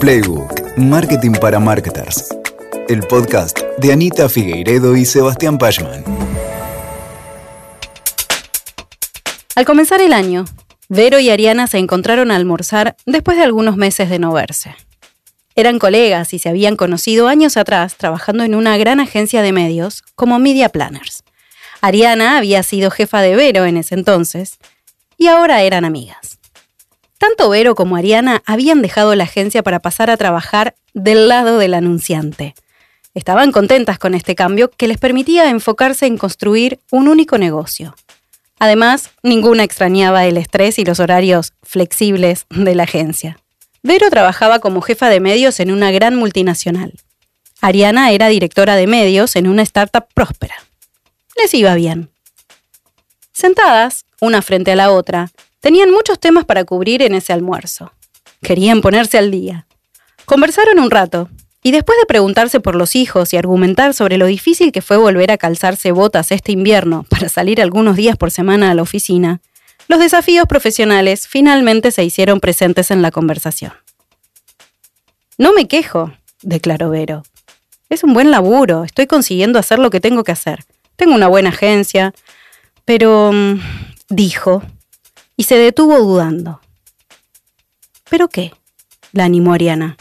Playbook, Marketing para Marketers. El podcast de Anita Figueiredo y Sebastián Pachman. Al comenzar el año, Vero y Ariana se encontraron a almorzar después de algunos meses de no verse. Eran colegas y se habían conocido años atrás trabajando en una gran agencia de medios como Media Planners. Ariana había sido jefa de Vero en ese entonces y ahora eran amigas. Tanto Vero como Ariana habían dejado la agencia para pasar a trabajar del lado del anunciante. Estaban contentas con este cambio que les permitía enfocarse en construir un único negocio. Además, ninguna extrañaba el estrés y los horarios flexibles de la agencia. Vero trabajaba como jefa de medios en una gran multinacional. Ariana era directora de medios en una startup próspera. Les iba bien. Sentadas, una frente a la otra, Tenían muchos temas para cubrir en ese almuerzo. Querían ponerse al día. Conversaron un rato, y después de preguntarse por los hijos y argumentar sobre lo difícil que fue volver a calzarse botas este invierno para salir algunos días por semana a la oficina, los desafíos profesionales finalmente se hicieron presentes en la conversación. No me quejo, declaró Vero. Es un buen laburo, estoy consiguiendo hacer lo que tengo que hacer. Tengo una buena agencia, pero... Mm, dijo, y se detuvo dudando. ¿Pero qué? la animó Ariana.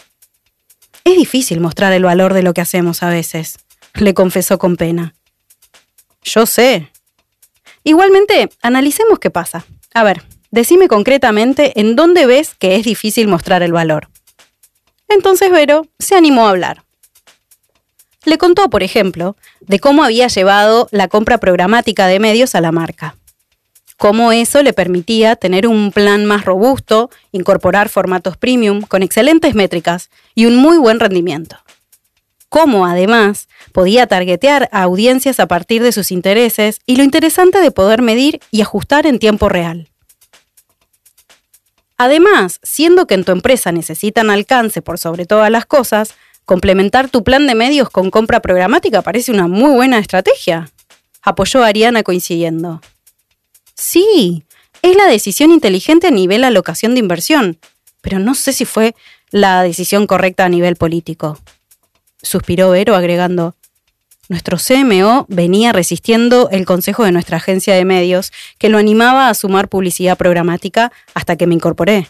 Es difícil mostrar el valor de lo que hacemos a veces, le confesó con pena. Yo sé. Igualmente, analicemos qué pasa. A ver, decime concretamente en dónde ves que es difícil mostrar el valor. Entonces Vero se animó a hablar. Le contó, por ejemplo, de cómo había llevado la compra programática de medios a la marca cómo eso le permitía tener un plan más robusto, incorporar formatos premium con excelentes métricas y un muy buen rendimiento. Cómo, además, podía targetear a audiencias a partir de sus intereses y lo interesante de poder medir y ajustar en tiempo real. Además, siendo que en tu empresa necesitan alcance por sobre todas las cosas, complementar tu plan de medios con compra programática parece una muy buena estrategia, apoyó Ariana coincidiendo. Sí, es la decisión inteligente a nivel alocación de inversión, pero no sé si fue la decisión correcta a nivel político. Suspiró Vero agregando, nuestro CMO venía resistiendo el consejo de nuestra agencia de medios, que lo animaba a sumar publicidad programática hasta que me incorporé.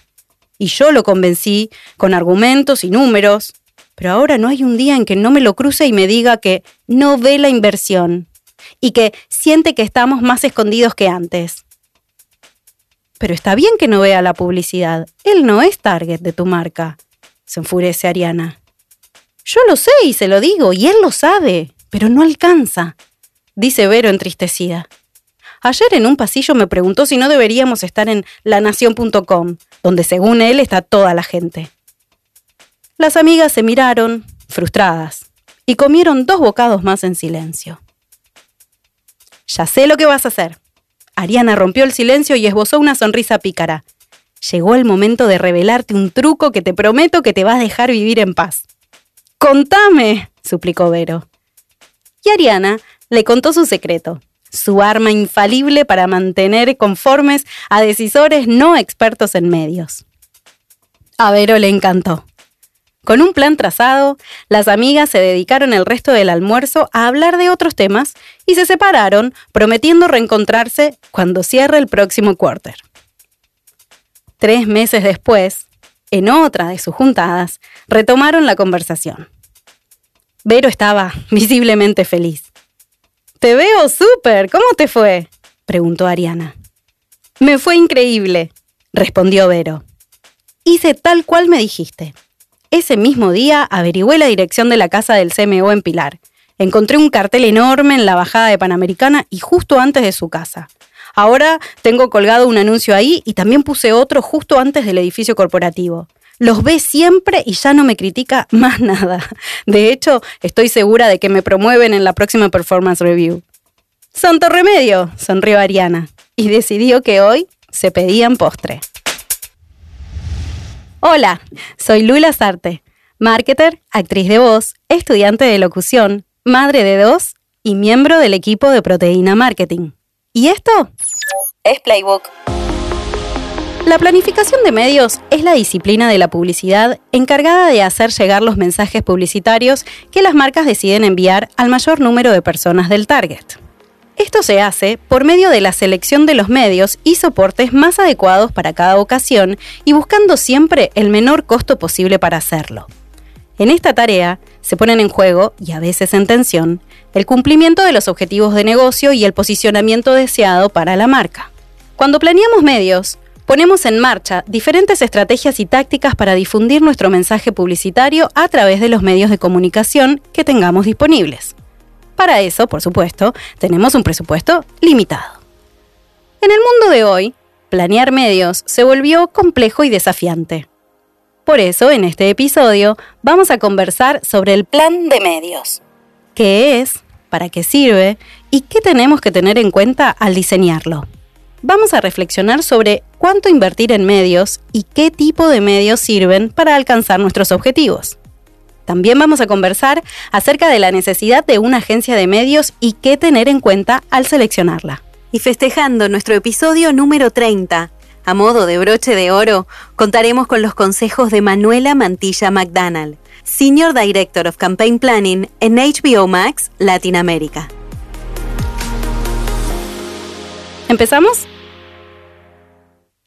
Y yo lo convencí con argumentos y números, pero ahora no hay un día en que no me lo cruce y me diga que no ve la inversión y que siente que estamos más escondidos que antes. Pero está bien que no vea la publicidad. Él no es target de tu marca, se enfurece Ariana. Yo lo sé y se lo digo, y él lo sabe, pero no alcanza, dice Vero entristecida. Ayer en un pasillo me preguntó si no deberíamos estar en lanación.com, donde según él está toda la gente. Las amigas se miraron, frustradas, y comieron dos bocados más en silencio. Ya sé lo que vas a hacer. Ariana rompió el silencio y esbozó una sonrisa pícara. Llegó el momento de revelarte un truco que te prometo que te va a dejar vivir en paz. ¡Contame! suplicó Vero. Y Ariana le contó su secreto, su arma infalible para mantener conformes a decisores no expertos en medios. A Vero le encantó. Con un plan trazado, las amigas se dedicaron el resto del almuerzo a hablar de otros temas y se separaron, prometiendo reencontrarse cuando cierre el próximo quarter. Tres meses después, en otra de sus juntadas, retomaron la conversación. Vero estaba visiblemente feliz. Te veo súper, ¿cómo te fue? preguntó Ariana. Me fue increíble, respondió Vero. Hice tal cual me dijiste. Ese mismo día averigüé la dirección de la casa del CMO en Pilar. Encontré un cartel enorme en la bajada de Panamericana y justo antes de su casa. Ahora tengo colgado un anuncio ahí y también puse otro justo antes del edificio corporativo. Los ve siempre y ya no me critica más nada. De hecho, estoy segura de que me promueven en la próxima Performance Review. Santo remedio, sonrió Ariana, y decidió que hoy se pedían postre. Hola, soy Lula Sarte, marketer, actriz de voz, estudiante de locución, madre de dos y miembro del equipo de Proteína Marketing. ¿Y esto? Es Playbook. La planificación de medios es la disciplina de la publicidad encargada de hacer llegar los mensajes publicitarios que las marcas deciden enviar al mayor número de personas del target. Esto se hace por medio de la selección de los medios y soportes más adecuados para cada ocasión y buscando siempre el menor costo posible para hacerlo. En esta tarea se ponen en juego, y a veces en tensión, el cumplimiento de los objetivos de negocio y el posicionamiento deseado para la marca. Cuando planeamos medios, ponemos en marcha diferentes estrategias y tácticas para difundir nuestro mensaje publicitario a través de los medios de comunicación que tengamos disponibles. Para eso, por supuesto, tenemos un presupuesto limitado. En el mundo de hoy, planear medios se volvió complejo y desafiante. Por eso, en este episodio, vamos a conversar sobre el plan de medios. ¿Qué es? ¿Para qué sirve? ¿Y qué tenemos que tener en cuenta al diseñarlo? Vamos a reflexionar sobre cuánto invertir en medios y qué tipo de medios sirven para alcanzar nuestros objetivos. También vamos a conversar acerca de la necesidad de una agencia de medios y qué tener en cuenta al seleccionarla. Y festejando nuestro episodio número 30, a modo de broche de oro, contaremos con los consejos de Manuela Mantilla McDonald, Senior Director of Campaign Planning en HBO Max Latinoamérica. ¿Empezamos?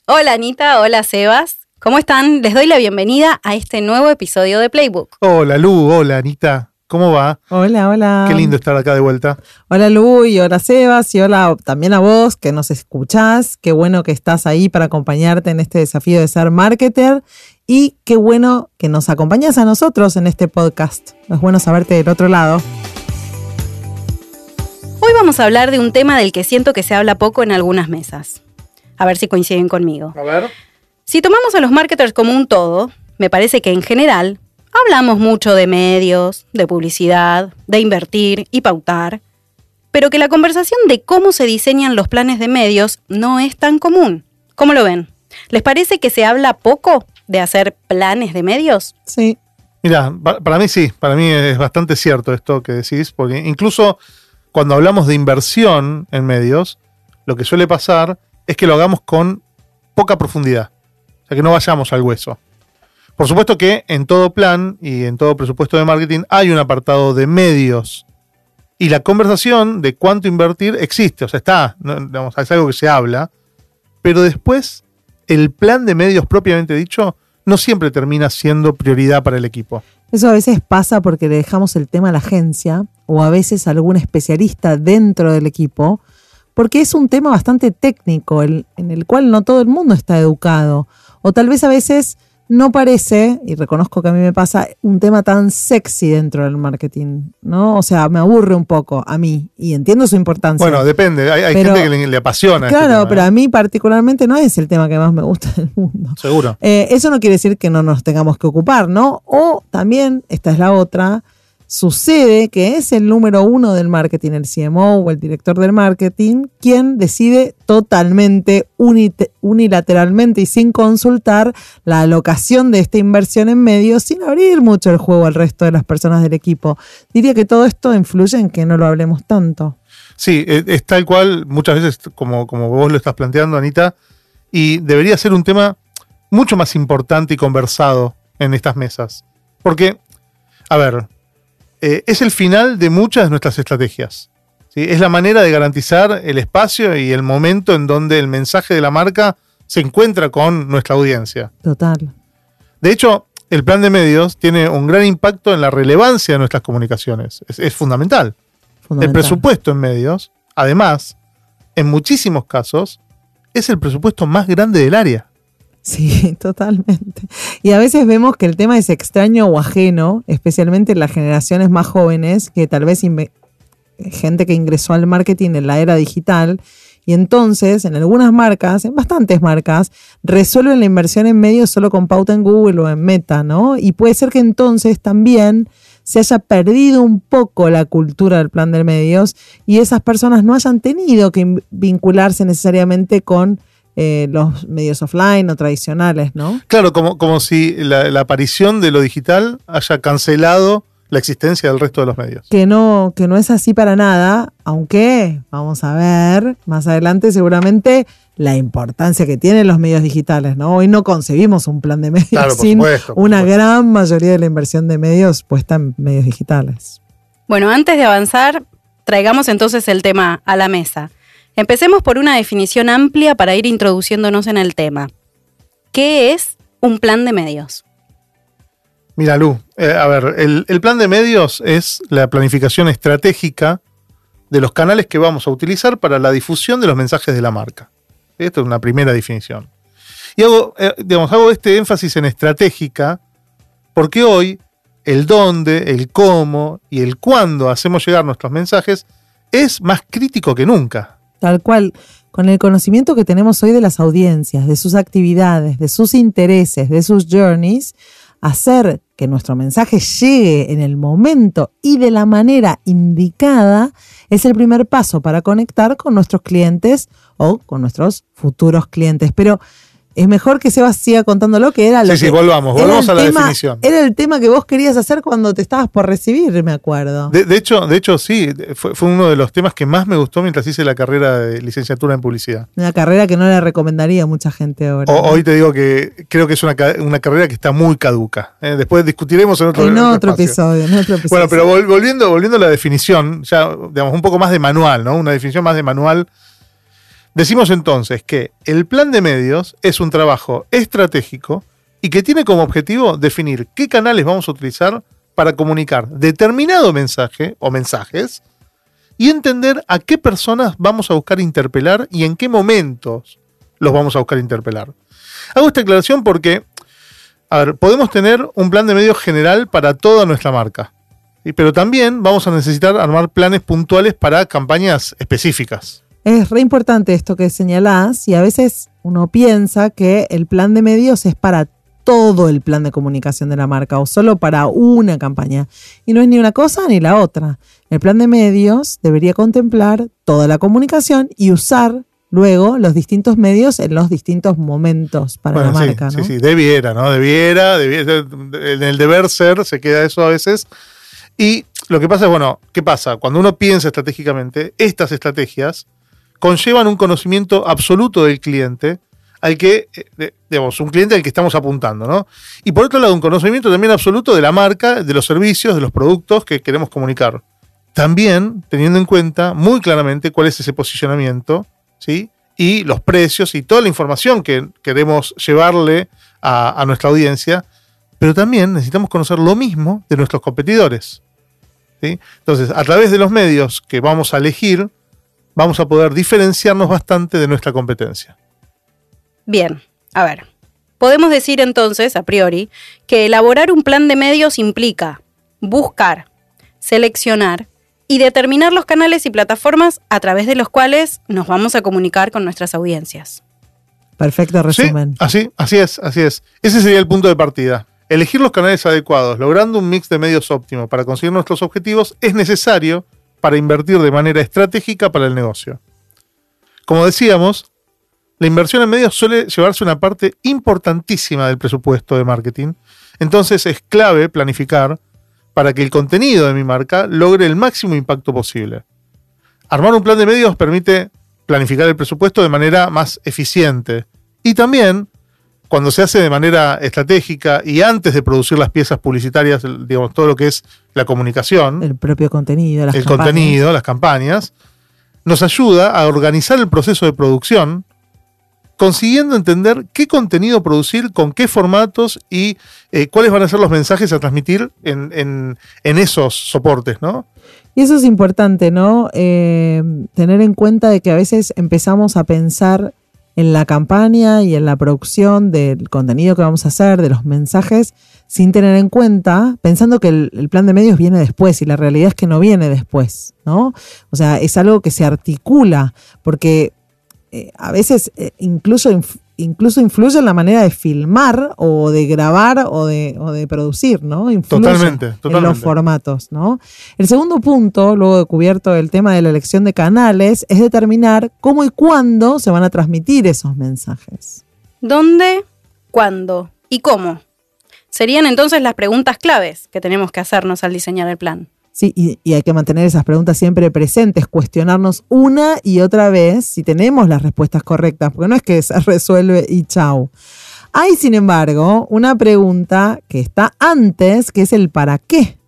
Hola Anita, hola Sebas. ¿Cómo están? Les doy la bienvenida a este nuevo episodio de Playbook. Hola Lu, hola Anita. ¿Cómo va? Hola, hola. Qué lindo estar acá de vuelta. Hola Lu y hola Sebas y hola también a vos que nos escuchás. Qué bueno que estás ahí para acompañarte en este desafío de ser marketer y qué bueno que nos acompañas a nosotros en este podcast. Es bueno saberte del otro lado. Hoy vamos a hablar de un tema del que siento que se habla poco en algunas mesas. A ver si coinciden conmigo. A ver. Si tomamos a los marketers como un todo, me parece que en general Hablamos mucho de medios, de publicidad, de invertir y pautar, pero que la conversación de cómo se diseñan los planes de medios no es tan común. ¿Cómo lo ven? ¿Les parece que se habla poco de hacer planes de medios? Sí. Mira, para mí sí, para mí es bastante cierto esto que decís, porque incluso cuando hablamos de inversión en medios, lo que suele pasar es que lo hagamos con poca profundidad, que no vayamos al hueso. Por supuesto que en todo plan y en todo presupuesto de marketing hay un apartado de medios. Y la conversación de cuánto invertir existe, o sea, está, es algo que se habla, pero después el plan de medios propiamente dicho no siempre termina siendo prioridad para el equipo. Eso a veces pasa porque le dejamos el tema a la agencia o a veces a algún especialista dentro del equipo, porque es un tema bastante técnico en el cual no todo el mundo está educado. O tal vez a veces no parece, y reconozco que a mí me pasa, un tema tan sexy dentro del marketing, ¿no? O sea, me aburre un poco a mí y entiendo su importancia. Bueno, depende, hay, gente que le, apasiona. Este claro, pero ¿eh? a mí particularmente no es el tema que más me gusta del mundo. Seguro. Eh, eso no quiere decir que no nos tengamos que ocupar, ¿no? O también, esta es la otra, sucede que es el número uno del marketing, el CMO o el director del marketing, quien decide totalmente, unilateralmente y sin consultar la alocación de esta inversión en medios, sin abrir mucho el juego al resto de las personas del equipo. Diría que todo esto influye en que no lo hablemos tanto. Sí, e, es tal cual, muchas veces, como, como vos lo estás planteando, Anita, y debería ser un tema mucho más importante y conversado en estas mesas. Porque, a ver, eh, es el final de muchas de nuestras estrategias. Es la manera de garantizar el espacio y el momento en donde el mensaje de la marca se encuentra con nuestra audiencia. Total. De hecho, el plan de medios tiene un gran impacto en la relevancia de nuestras comunicaciones. Es, fundamental. fundamental. El presupuesto en medios, además, en muchísimos casos, es el presupuesto más grande del área. Sí, totalmente. Y a veces vemos que el tema es extraño o ajeno, especialmente en las generaciones más jóvenes, que tal vez gente que ingresó al marketing en la era digital. Y entonces, en algunas marcas, en bastantes marcas, resuelven la inversión en medios solo con pauta en Google o en Meta, ¿no? Y puede ser que entonces también se haya perdido un poco la cultura del plan de medios y esas personas no hayan tenido que vincularse necesariamente con eh, los medios offline o tradicionales, ¿no? Claro, como, como si la, aparición de lo digital haya cancelado la existencia del resto de los medios. Que no, que no es así para nada, aunque vamos a ver más adelante seguramente la importancia que tienen los medios digitales, ¿no? Hoy no concebimos un plan de medios Claro, sin supuesto, una gran mayoría de la inversión de medios puesta en medios digitales. Bueno, antes de avanzar, traigamos entonces el tema a la mesa. Empecemos por una definición amplia para ir introduciéndonos en el tema. ¿Qué es un plan de medios? Mira, Lu, eh, a ver, el, plan de medios es la planificación estratégica de los canales que vamos a utilizar para la difusión de los mensajes de la marca. Esta es una primera definición. Y hago, eh, digamos, hago este énfasis en estratégica porque hoy el dónde, el cómo y el cuándo hacemos llegar nuestros mensajes es más crítico que nunca. Tal cual, con el conocimiento que tenemos hoy de las audiencias, de sus actividades, de sus intereses, de sus journeys, hacer que nuestro mensaje llegue en el momento y de la manera indicada es el primer paso para conectar con nuestros clientes o con nuestros futuros clientes. Pero es mejor que Sebas siga contando lo que era lo Sí, sí, que- volvamos, era volvamos el a la tema- definición. Era el tema que vos querías hacer cuando te estabas por recibir, me acuerdo. De, de hecho, de hecho, sí, fue, fue uno de los temas que más me gustó mientras hice la carrera de licenciatura en publicidad. Una carrera que no le recomendaría a mucha gente ahora. O- ¿no? hoy te digo que creo que es una, ca- una carrera que está muy caduca. ¿eh? Después discutiremos en otro, en en otro episodio, en otro episodio. Bueno, pero vol- volviendo, volviendo a la definición, ya digamos un poco más de manual, ¿no? Una definición más de manual. Decimos entonces que el plan de medios es un trabajo estratégico y que tiene como objetivo definir qué canales vamos a utilizar para comunicar determinado mensaje o mensajes y entender a qué personas vamos a buscar interpelar y en qué momentos los vamos a buscar interpelar. Hago esta aclaración porque, a ver, podemos tener un plan de medios general para toda nuestra marca, pero también vamos a necesitar armar planes puntuales para campañas específicas. Es re importante esto que señalás y a veces uno piensa que el plan de medios es para todo el plan de comunicación de la marca o solo para una campaña. Y no es ni una cosa ni la otra. El plan de medios debería contemplar toda la comunicación y usar luego los distintos medios en los distintos momentos para Bueno, la sí, marca. sí, ¿no? sí, debiera, ¿no? Debiera, debiera, en el deber ser se queda eso a veces. Y lo que pasa es, bueno, ¿qué pasa? Cuando uno piensa estratégicamente, estas estrategias conllevan un conocimiento absoluto del cliente al que, eh, digamos, un cliente al que estamos apuntando, ¿no? Y por otro lado, un conocimiento también absoluto de la marca, de los servicios, de los productos que queremos comunicar. También teniendo en cuenta muy claramente cuál es ese posicionamiento, ¿sí? Y los precios y toda la información que queremos llevarle a, a nuestra audiencia, pero también necesitamos conocer lo mismo de nuestros competidores. ¿sí? Entonces, a través de los medios que vamos a elegir, vamos a poder diferenciarnos bastante de nuestra competencia. Bien, a ver. Podemos decir entonces, a priori, que elaborar un plan de medios implica buscar, seleccionar y determinar los canales y plataformas a través de los cuales nos vamos a comunicar con nuestras audiencias. Perfecto Sí, resumen. así, así es, así es. Ese sería el punto de partida. Elegir los canales adecuados, logrando un mix de medios óptimo para conseguir nuestros objetivos, es necesario para invertir de manera estratégica para el negocio. Como decíamos, la inversión en medios suele llevarse una parte importantísima del presupuesto de marketing, entonces es clave planificar para que el contenido de mi marca logre el máximo impacto posible. Armar un plan de medios permite planificar el presupuesto de manera más eficiente y también cuando se hace de manera estratégica y antes de producir las piezas publicitarias, digamos, todo lo que es la comunicación, El propio contenido, las el campañas. contenido, las campañas, nos ayuda a organizar el proceso de producción, consiguiendo entender qué contenido producir, con qué formatos y eh, cuáles van a ser los mensajes a transmitir en, en- en esos soportes, ¿no? Y eso es importante, ¿no? Eh, tener en cuenta de que a veces empezamos a pensar en la campaña y en la producción del contenido que vamos a hacer, de los mensajes, sin tener en cuenta, pensando que el, plan de medios viene después y la realidad es que no viene después, ¿no? O sea, es algo que se articula, porque eh, a veces eh, incluso, incluso influye en la manera de filmar o de grabar o de, o de producir, ¿no? Influye Totalmente, En los totalmente. formatos, ¿no? El segundo punto, luego de cubierto el tema de la elección de canales, es determinar cómo y cuándo se van a transmitir esos mensajes. ¿Dónde, cuándo y cómo? serían entonces las preguntas claves que tenemos que hacernos al diseñar el plan. Sí, y, hay que mantener esas preguntas siempre presentes, cuestionarnos una y otra vez si tenemos las respuestas correctas, porque no es que se resuelve y chau. Hay, sin embargo, una pregunta que está antes, que es el para qué.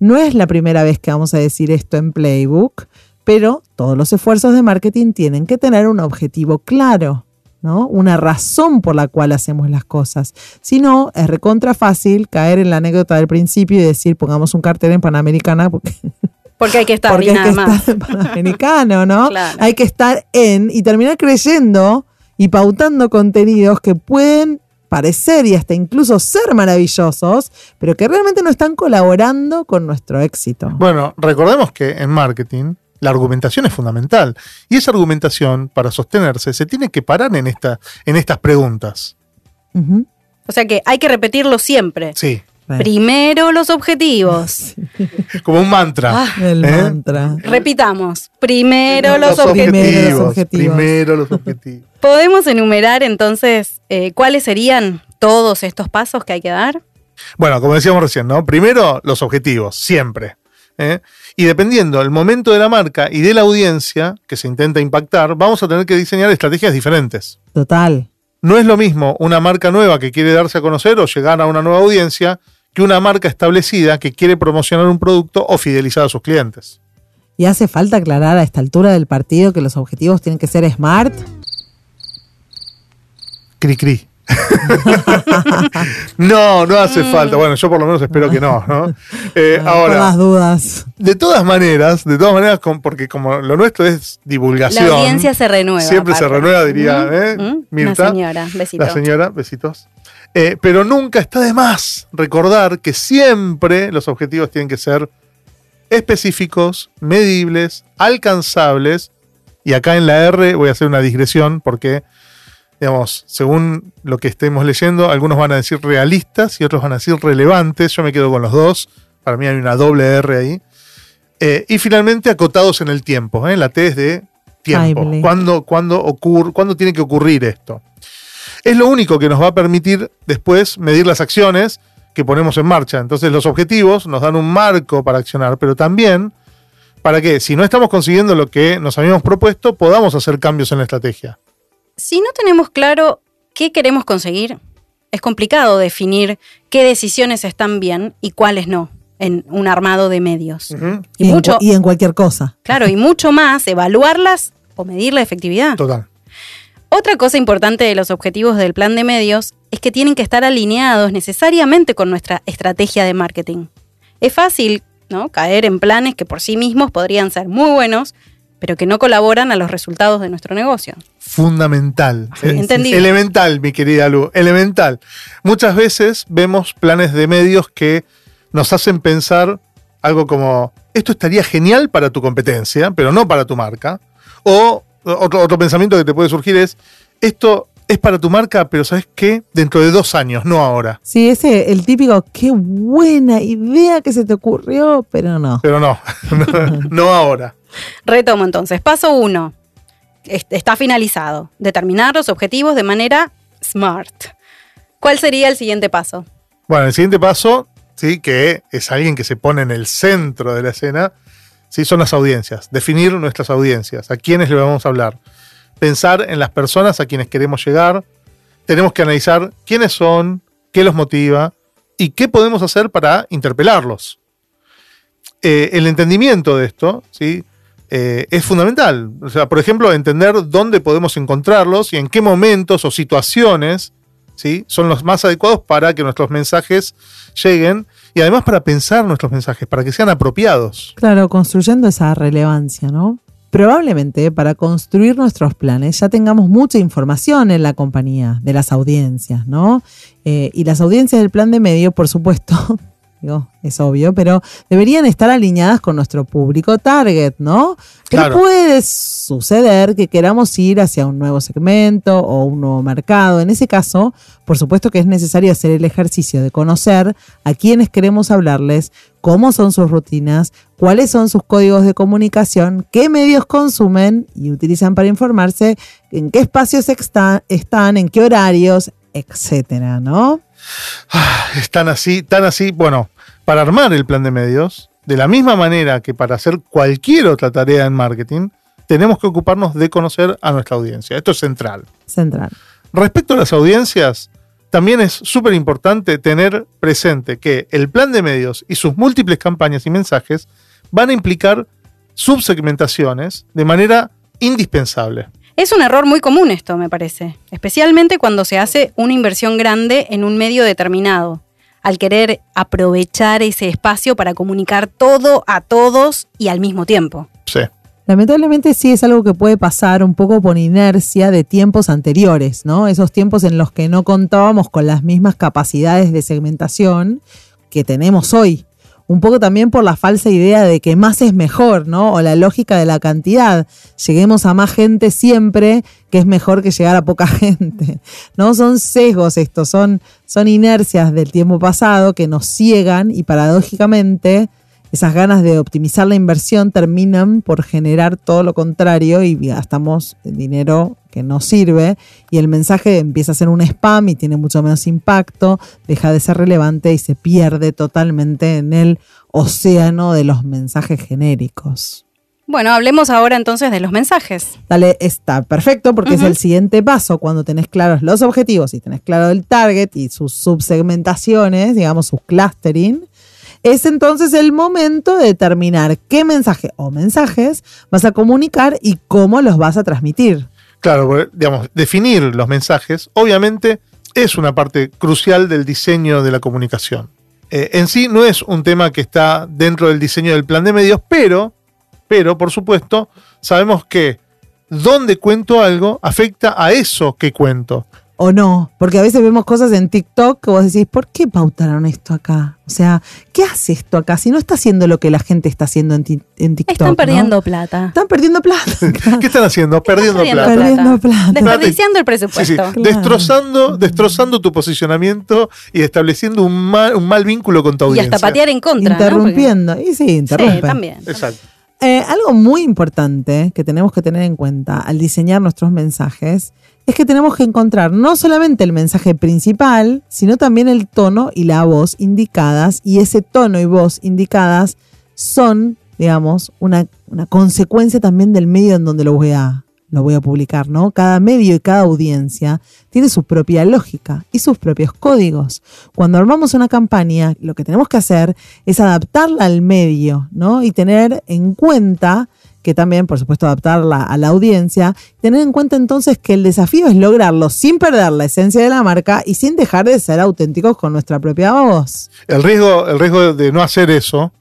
No es la primera vez que vamos a decir esto en Playbook, pero todos los esfuerzos de marketing tienen que tener un objetivo claro. ¿No? Una razón por la cual hacemos las cosas. Si no, es recontra fácil caer en la anécdota del principio y decir, pongamos un cartel en Panamericana porque, Porque hay que estar porque y hay nada que más. estar en Panamericano, ¿no? Claro. Hay que estar en y terminar creyendo y pautando contenidos que pueden parecer y hasta incluso ser maravillosos, pero que realmente no están colaborando con nuestro éxito. Bueno, recordemos que en marketing la argumentación es fundamental. Y esa argumentación, para sostenerse, se tiene que parar en, esta, en estas preguntas. O sea que hay que repetirlo siempre. Sí, Bueno, Primero los objetivos. como un mantra. Ah, el ¿eh? mantra. repitamos. Primero los Los objetivos. Primero los objetivos. Primero los objetivos. ¿Podemos enumerar entonces eh, cuáles serían todos estos pasos que hay que dar? Bueno, como decíamos recién, ¿no? Primero los objetivos, siempre. ¿eh? Y dependiendo del momento de la marca y de la audiencia que se intenta impactar, vamos a tener que diseñar estrategias diferentes. Total. No es lo mismo una marca nueva que quiere darse a conocer o llegar a una nueva audiencia que una marca establecida que quiere promocionar un producto o fidelizar a sus clientes. ¿Y hace falta aclarar a esta altura del partido que los objetivos tienen que ser smart? Cri cri. no, no hace falta. Bueno, yo por lo menos espero que no. ¿no? Eh, ahora, dudas. de todas maneras, de todas maneras, porque como lo nuestro es divulgación. La audiencia se renueva. Siempre se renueva, diría, Mm, ¿eh? mm, Mirta. Una señora, besito. La señora, besitos. Eh, pero nunca está de más recordar que siempre los objetivos tienen que ser específicos, medibles, alcanzables. Y acá en la R voy a hacer una digresión porque, digamos, según lo que estemos leyendo, algunos van a decir realistas y otros van a decir relevantes. Yo me quedo con los dos. Para mí hay una doble R ahí. Eh, y finalmente acotados en el tiempo. ¿eh? La T es de tiempo. ¿Cuándo, cuándo, ocurre, ¿Cuándo tiene que ocurrir esto? Es lo único que nos va a permitir después medir las acciones que ponemos en marcha. Entonces los objetivos nos dan un marco para accionar, pero también para que si no estamos consiguiendo lo que nos habíamos propuesto, podamos hacer cambios en la estrategia. Si no tenemos claro qué queremos conseguir, es complicado definir qué decisiones están bien y cuáles no en un armado de medios. Y Y, en, mucho, cu- y en cualquier cosa. claro, y mucho más evaluarlas o medir la efectividad. Total. Otra cosa importante de los objetivos del plan de medios es que tienen que estar alineados necesariamente con nuestra estrategia de marketing. Es fácil ¿no? caer en planes que por sí mismos podrían ser muy buenos, pero que no colaboran a los resultados de nuestro negocio. Fundamental. Eh, Entendido. Elemental, mi querida Lu. Elemental. Muchas veces vemos planes de medios que nos hacen pensar algo como, esto estaría genial para tu competencia, pero no para tu marca. O otro, otro pensamiento que te puede surgir es, esto es para tu marca, pero ¿sabes qué? Dentro de dos años, no ahora. Sí, ese, el típico, qué buena idea que se te ocurrió, pero no. Pero no, no, no ahora. Retomo entonces. Paso uno. Est- Está finalizado. Determinar los objetivos de manera smart. ¿Cuál sería el siguiente paso? Bueno, el siguiente paso, sí, que es alguien que se pone en el centro de la escena, sí, son las audiencias. Definir nuestras audiencias, a quiénes le vamos a hablar. Pensar en las personas a quienes queremos llegar. Tenemos que analizar quiénes son, qué los motiva y qué podemos hacer para interpelarlos. Eh, el entendimiento de esto, ¿sí? Eh, es fundamental. O sea, por ejemplo, entender dónde podemos encontrarlos y en qué momentos o situaciones ¿sí? son los más adecuados para que nuestros mensajes lleguen y además para pensar nuestros mensajes, para que sean apropiados. Claro, construyendo esa relevancia, ¿no? Probablemente para construir nuestros planes ya tengamos mucha información en la compañía de las audiencias, ¿no? Eh, y las audiencias del plan de medio, por supuesto, digo, es obvio, pero deberían estar alineadas con nuestro público target, ¿no? Pero Claro. puede suceder que queramos ir hacia un nuevo segmento o un nuevo mercado. En ese caso, por supuesto que es necesario hacer el ejercicio de conocer a quienes queremos hablarles, cómo son sus rutinas, cuáles son sus códigos de comunicación, qué medios consumen y utilizan para informarse, en qué espacios están, en qué horarios, etcétera, ¿no? Ah, Es tan así, tan así. Bueno, para armar el plan de medios, de la misma manera que para hacer cualquier otra tarea en marketing, tenemos que ocuparnos de conocer a nuestra audiencia. Esto es central. Central. Respecto a las audiencias, también es súper importante tener presente que el plan de medios y sus múltiples campañas y mensajes van a implicar subsegmentaciones de manera indispensable. Es un error muy común esto, me parece, especialmente cuando se hace una inversión grande en un medio determinado, al querer aprovechar ese espacio para comunicar todo a todos y al mismo tiempo. Sí. Lamentablemente sí es algo que puede pasar un poco por inercia de tiempos anteriores, ¿no? Esos tiempos en los que no contábamos con las mismas capacidades de segmentación que tenemos hoy. Un poco también por la falsa idea de que más es mejor, ¿no? O la lógica de la cantidad. Lleguemos a más gente siempre, que es mejor que llegar a poca gente. ¿No? Son sesgos estos, son, son inercias del tiempo pasado que nos ciegan y paradójicamente esas ganas de optimizar la inversión terminan por generar todo lo contrario y gastamos dinero que no sirve y el mensaje empieza a ser un spam y tiene mucho menos impacto, deja de ser relevante y se pierde totalmente en el océano de los mensajes genéricos. Bueno, hablemos ahora entonces de los mensajes. Dale, está perfecto porque es el siguiente paso cuando tenés claros los objetivos y tenés claro el target y sus subsegmentaciones, digamos, sus clustering es entonces el momento de determinar qué mensaje o mensajes vas a comunicar y cómo los vas a transmitir. Claro, digamos, definir los mensajes obviamente es una parte crucial del diseño de la comunicación. Eh, en sí no es un tema que está dentro del diseño del plan de medios, pero, pero por supuesto, sabemos que donde cuento algo afecta a eso que cuento. O no, porque a veces vemos cosas en TikTok que vos decís, ¿por qué pautaron esto acá? O sea, ¿qué hace esto acá si no está haciendo lo que la gente está haciendo en, ti- en TikTok? Están ¿no? perdiendo plata. Están perdiendo plata. ¿Qué están haciendo? Perdiendo Perdiendo plata. Perdiendo plata. Desperdiciando el Sí, sí, presupuesto. Claro. destrozando, destrozando tu posicionamiento y estableciendo un mal, un mal vínculo con tu Y audiencia. hasta patear en contra. ¿no? Interrumpiendo. Y sí, interrumpe. Sí, también. Exacto. Eh, algo muy importante que tenemos que tener en cuenta al diseñar nuestros mensajes es que tenemos que encontrar no solamente el mensaje principal, sino también el tono y la voz indicadas. Y ese tono y voz indicadas son, digamos, una, una consecuencia también del medio en donde lo voy a, lo voy a publicar, ¿no? Cada medio y cada audiencia tiene su propia lógica y sus propios códigos. Cuando armamos una campaña, lo que tenemos que hacer es adaptarla al medio, ¿no? Y tener en cuenta que también, por supuesto, adaptarla a la audiencia, tener en cuenta entonces que el desafío es lograrlo sin perder la esencia de la marca y sin dejar de ser auténticos con nuestra propia voz. El riesgo, el riesgo de no hacer eso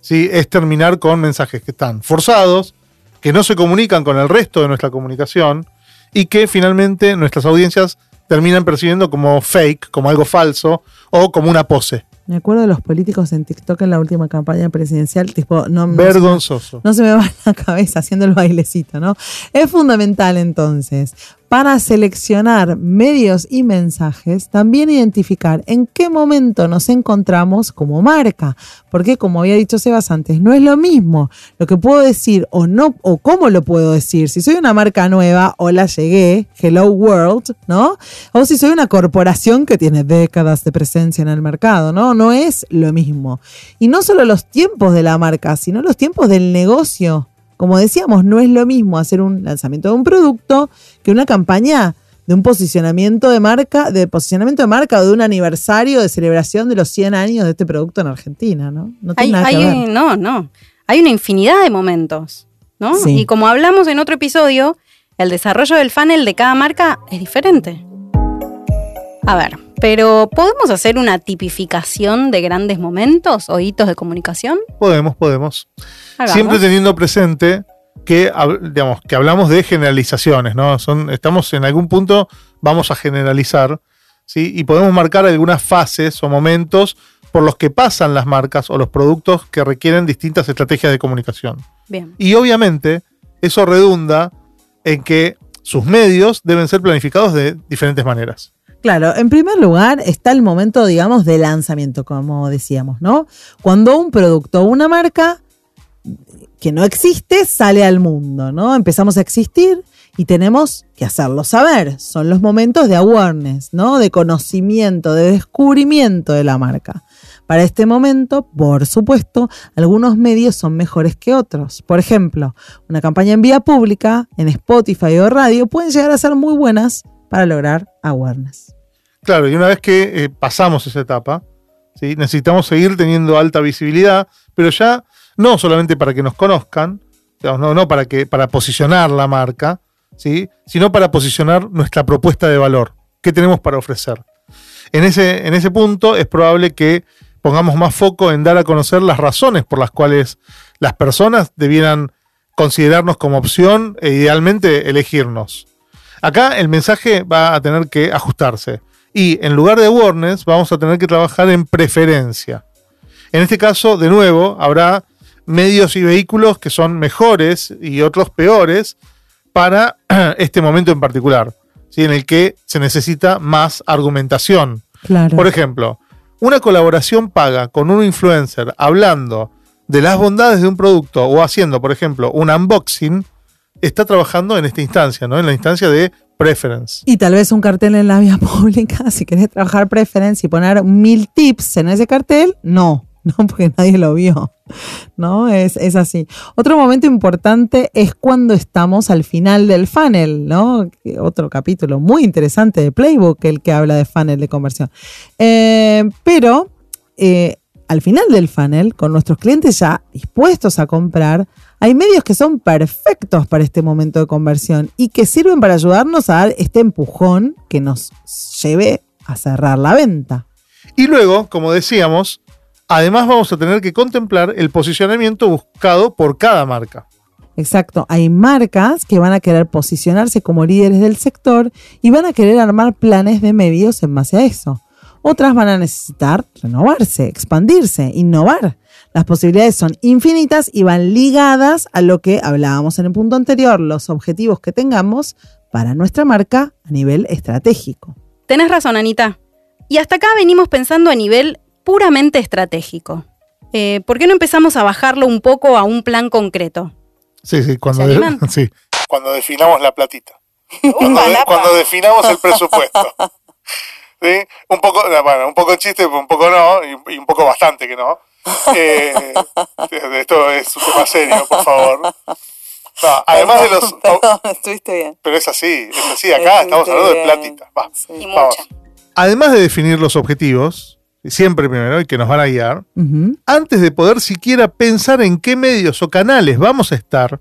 ¿sí? es terminar con mensajes que están forzados, que no se comunican con el resto de nuestra comunicación y que finalmente nuestras audiencias terminan percibiendo como fake, como algo falso o como una pose. Me acuerdo de los políticos en TikTok en la última campaña presidencial, tipo, no, no- Vergonzoso. No se me va la cabeza haciendo el bailecito, ¿no? Es fundamental entonces, para seleccionar medios y mensajes, también identificar en qué momento nos encontramos como marca. Porque como había dicho Sebas antes, no es lo mismo lo que puedo decir o no, o cómo lo puedo decir. Si soy una marca nueva, hola llegué, hello world, ¿no? O si soy una corporación que tiene décadas de presencia en el mercado, ¿no? No es lo mismo. Y no solo los tiempos de la marca, sino los tiempos del negocio. Como decíamos, no es lo mismo hacer un lanzamiento de un producto que una campaña de un posicionamiento de marca, de posicionamiento de marca o de un aniversario de celebración de los 100 años de este producto en Argentina, ¿no? No tiene Hay, nada que hay- ver. no, no. Hay una infinidad de momentos, ¿no? Sí. Y como hablamos en otro episodio, el desarrollo del funnel de cada marca es diferente. A ver, pero ¿podemos hacer una tipificación de grandes momentos o hitos de comunicación? Podemos, podemos. Hagamos. Siempre teniendo presente que, digamos, que hablamos de generalizaciones, ¿no? Son, estamos en algún punto, vamos a generalizar, ¿sí? Y podemos marcar algunas fases o momentos por los que pasan las marcas o los productos que requieren distintas estrategias de comunicación. Bien. Y obviamente eso redunda en que sus medios deben ser planificados de diferentes maneras. Claro, en primer lugar está el momento, digamos, de lanzamiento, como decíamos, ¿no? Cuando un producto o una marca que no existe sale al mundo, ¿no? Empezamos a existir Y tenemos que hacerlo saber. Son los momentos de awareness, ¿no? De conocimiento, de descubrimiento de la marca. Para este momento, por supuesto, algunos medios son mejores que otros. Por ejemplo, una campaña en vía pública, en Spotify o radio, pueden llegar a ser muy buenas para lograr awareness. Claro, y una vez que eh, pasamos esa etapa, ¿sí? necesitamos seguir teniendo alta visibilidad, pero ya no solamente para que nos conozcan, no, no para, que, para posicionar la marca, ¿sí? sino para posicionar nuestra propuesta de valor. ¿Qué tenemos para ofrecer? En ese, en ese punto es probable que pongamos más foco en dar a conocer las razones por las cuales las personas debieran considerarnos como opción e idealmente elegirnos. Acá el mensaje va a tener que ajustarse y en lugar de awareness vamos a tener que trabajar en preferencia. En este caso, de nuevo, habrá medios y vehículos que son mejores y otros peores para este momento en particular, ¿sí? en el que se necesita más argumentación. Por ejemplo, una colaboración paga con un influencer hablando de las bondades de un producto o haciendo, por ejemplo, un unboxing, está trabajando en esta instancia, ¿no? En la instancia de preference. Y tal vez un cartel en la vía pública, si querés trabajar preference y poner mil tips en ese cartel, no. ¿no? Porque nadie lo vio, ¿no? Es, es, así. Otro momento importante es cuando estamos al final del funnel, ¿no? Otro capítulo muy interesante de Playbook, el que habla de funnel de conversión. Eh, pero eh, al final del funnel, con nuestros clientes ya dispuestos a comprar, hay medios que son perfectos para este momento de conversión y que sirven para ayudarnos a dar este empujón que nos lleve a cerrar la venta. Y luego, como decíamos, Además vamos a tener que contemplar el posicionamiento buscado por cada marca. Exacto, hay marcas que van a querer posicionarse como líderes del sector y van a querer armar planes de medios en base a eso. Otras van a necesitar renovarse, expandirse, innovar. Las posibilidades son infinitas y van ligadas a lo que hablábamos en el punto anterior, los objetivos que tengamos para nuestra marca a nivel estratégico. Tenés razón, Anita. Y hasta acá venimos pensando a nivel puramente estratégico. Eh, ¿Por qué no empezamos a bajarlo un poco a un plan concreto? Sí, sí, cuando, sí. cuando definamos la platita. Cuando, definamos el presupuesto. ¿Sí? Un poco, bueno, un poco chiste, un poco no, y, un poco bastante que no. Eh, esto es un tema serio, por favor. además de los. Perdón, estuviste bien. Pero es así, es así. Acá estamos hablando de platita. Va, y vamos. Además de definir los objetivos, siempre primero y que nos van a guiar, antes de poder siquiera pensar en qué medios o canales vamos a estar,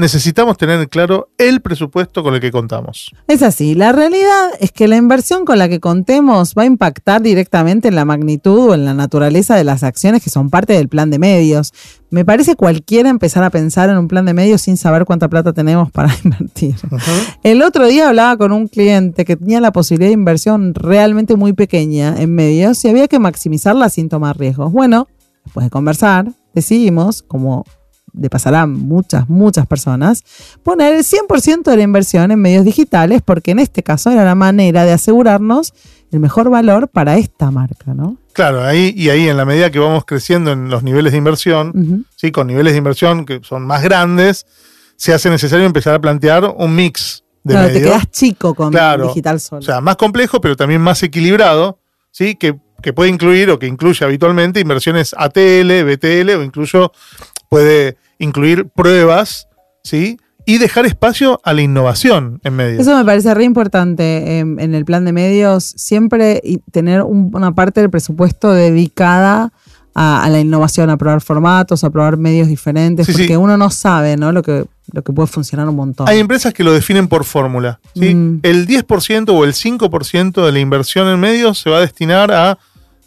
necesitamos tener claro el presupuesto con el que contamos. Es así, la realidad es que la inversión con la que contemos va a impactar directamente en la magnitud o en la naturaleza de las acciones que son parte del plan de medios. Me parece cualquiera empezar a pensar en un plan de medios sin saber cuánta plata tenemos para invertir. El otro día hablaba con un cliente que tenía la posibilidad de inversión realmente muy pequeña en medios y había que maximizarla sin tomar riesgos. Bueno, después de conversar, decidimos, como de pasará muchas, muchas personas, poner el 100% de la inversión en medios digitales, porque en este caso era la manera de asegurarnos el mejor valor para esta marca, ¿no? Claro, ahí y ahí en la medida que vamos creciendo en los niveles de inversión, ¿sí? con niveles de inversión que son más grandes, se hace necesario empezar a plantear un mix de claro, medios. te quedas chico con digital solo. O sea, más complejo, pero también más equilibrado, ¿sí? Que, que puede incluir o que incluye habitualmente inversiones ATL, BTL o incluso puede incluir pruebas, ¿sí? Y dejar espacio a la innovación en medios. Eso me parece re importante en, el plan de medios, siempre tener una parte del presupuesto dedicada a, la innovación, a probar formatos, a probar medios diferentes, porque uno no sabe ¿no? Lo, que, lo que puede funcionar un montón. Hay empresas que lo definen por fórmula. ¿sí? Mm. El 10% o el 5% de la inversión en medios se va a destinar a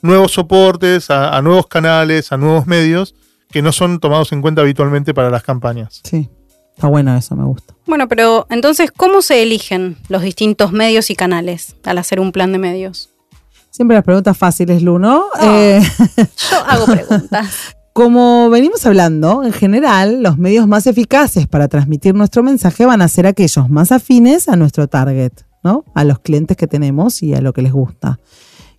nuevos soportes, a nuevos canales, a nuevos medios que no son tomados en cuenta habitualmente para las campañas. Sí, está bueno eso, me gusta. Bueno, pero entonces, ¿cómo se eligen los distintos medios y canales al hacer un plan de medios? Siempre las preguntas fáciles, Lu, ¿no? Eh, yo hago preguntas. Como venimos hablando, en general, los medios más eficaces para transmitir nuestro mensaje van a ser aquellos más afines a nuestro target, ¿no? A los clientes que tenemos y a lo que les gusta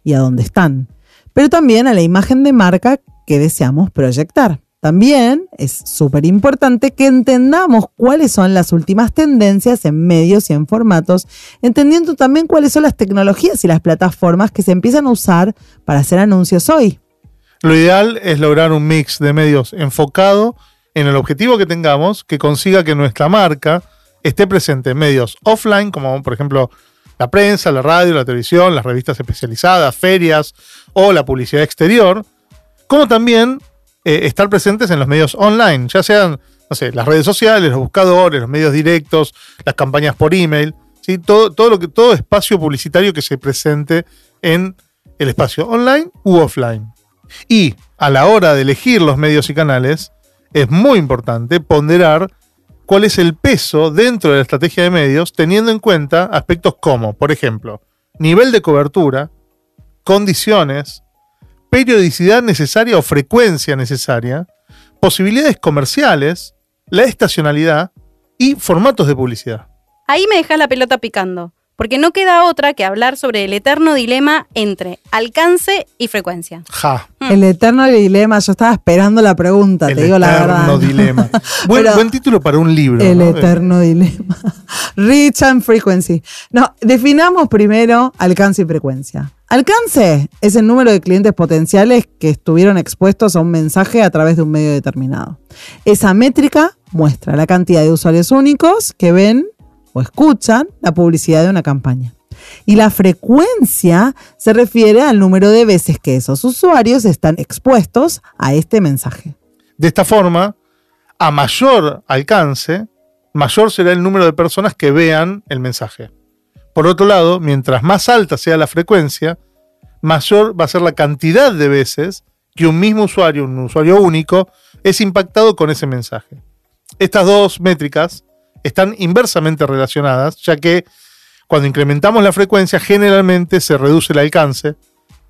y a dónde están. Pero también a la imagen de marca que deseamos proyectar. También es súper importante que entendamos cuáles son las últimas tendencias en medios y en formatos, entendiendo también cuáles son las tecnologías y las plataformas que se empiezan a usar para hacer anuncios hoy. Lo ideal es lograr un mix de medios enfocado en el objetivo que tengamos, que consiga que nuestra marca esté presente en medios offline, como por ejemplo la prensa, la radio, la televisión, las revistas especializadas, ferias o la publicidad exterior, como también eh, estar presentes en los medios online, ya sean, las redes sociales, los buscadores, los medios directos, las campañas por email, ¿sí? todo, todo, lo que, todo espacio publicitario que se presente en el espacio online u offline. Y a la hora de elegir los medios y canales, es muy importante ponderar cuál es el peso dentro de la estrategia de medios, teniendo en cuenta aspectos como, por ejemplo, nivel de cobertura, condiciones, periodicidad necesaria o frecuencia necesaria, posibilidades comerciales, la estacionalidad y formatos de publicidad. Ahí me dejas la pelota picando, porque no queda otra que hablar sobre el eterno dilema entre alcance y frecuencia. Ja. Hmm. El eterno dilema, yo estaba esperando la pregunta, el te digo la verdad. eterno dilema. Buen, buen título para un libro. El ¿no? eterno dilema. Reach and frequency. No, definamos primero alcance y frecuencia. Alcance es el número de clientes potenciales que estuvieron expuestos a un mensaje a través de un medio determinado. Esa métrica muestra la cantidad de usuarios únicos que ven o escuchan la publicidad de una campaña. Y la frecuencia se refiere al número de veces que esos usuarios están expuestos a este mensaje. De esta forma, a mayor alcance, mayor será el número de personas que vean el mensaje. Por otro lado, mientras más alta sea la frecuencia, mayor va a ser la cantidad de veces que un mismo usuario, un usuario único, es impactado con ese mensaje. Estas dos métricas están inversamente relacionadas, ya que cuando incrementamos la frecuencia generalmente se reduce el alcance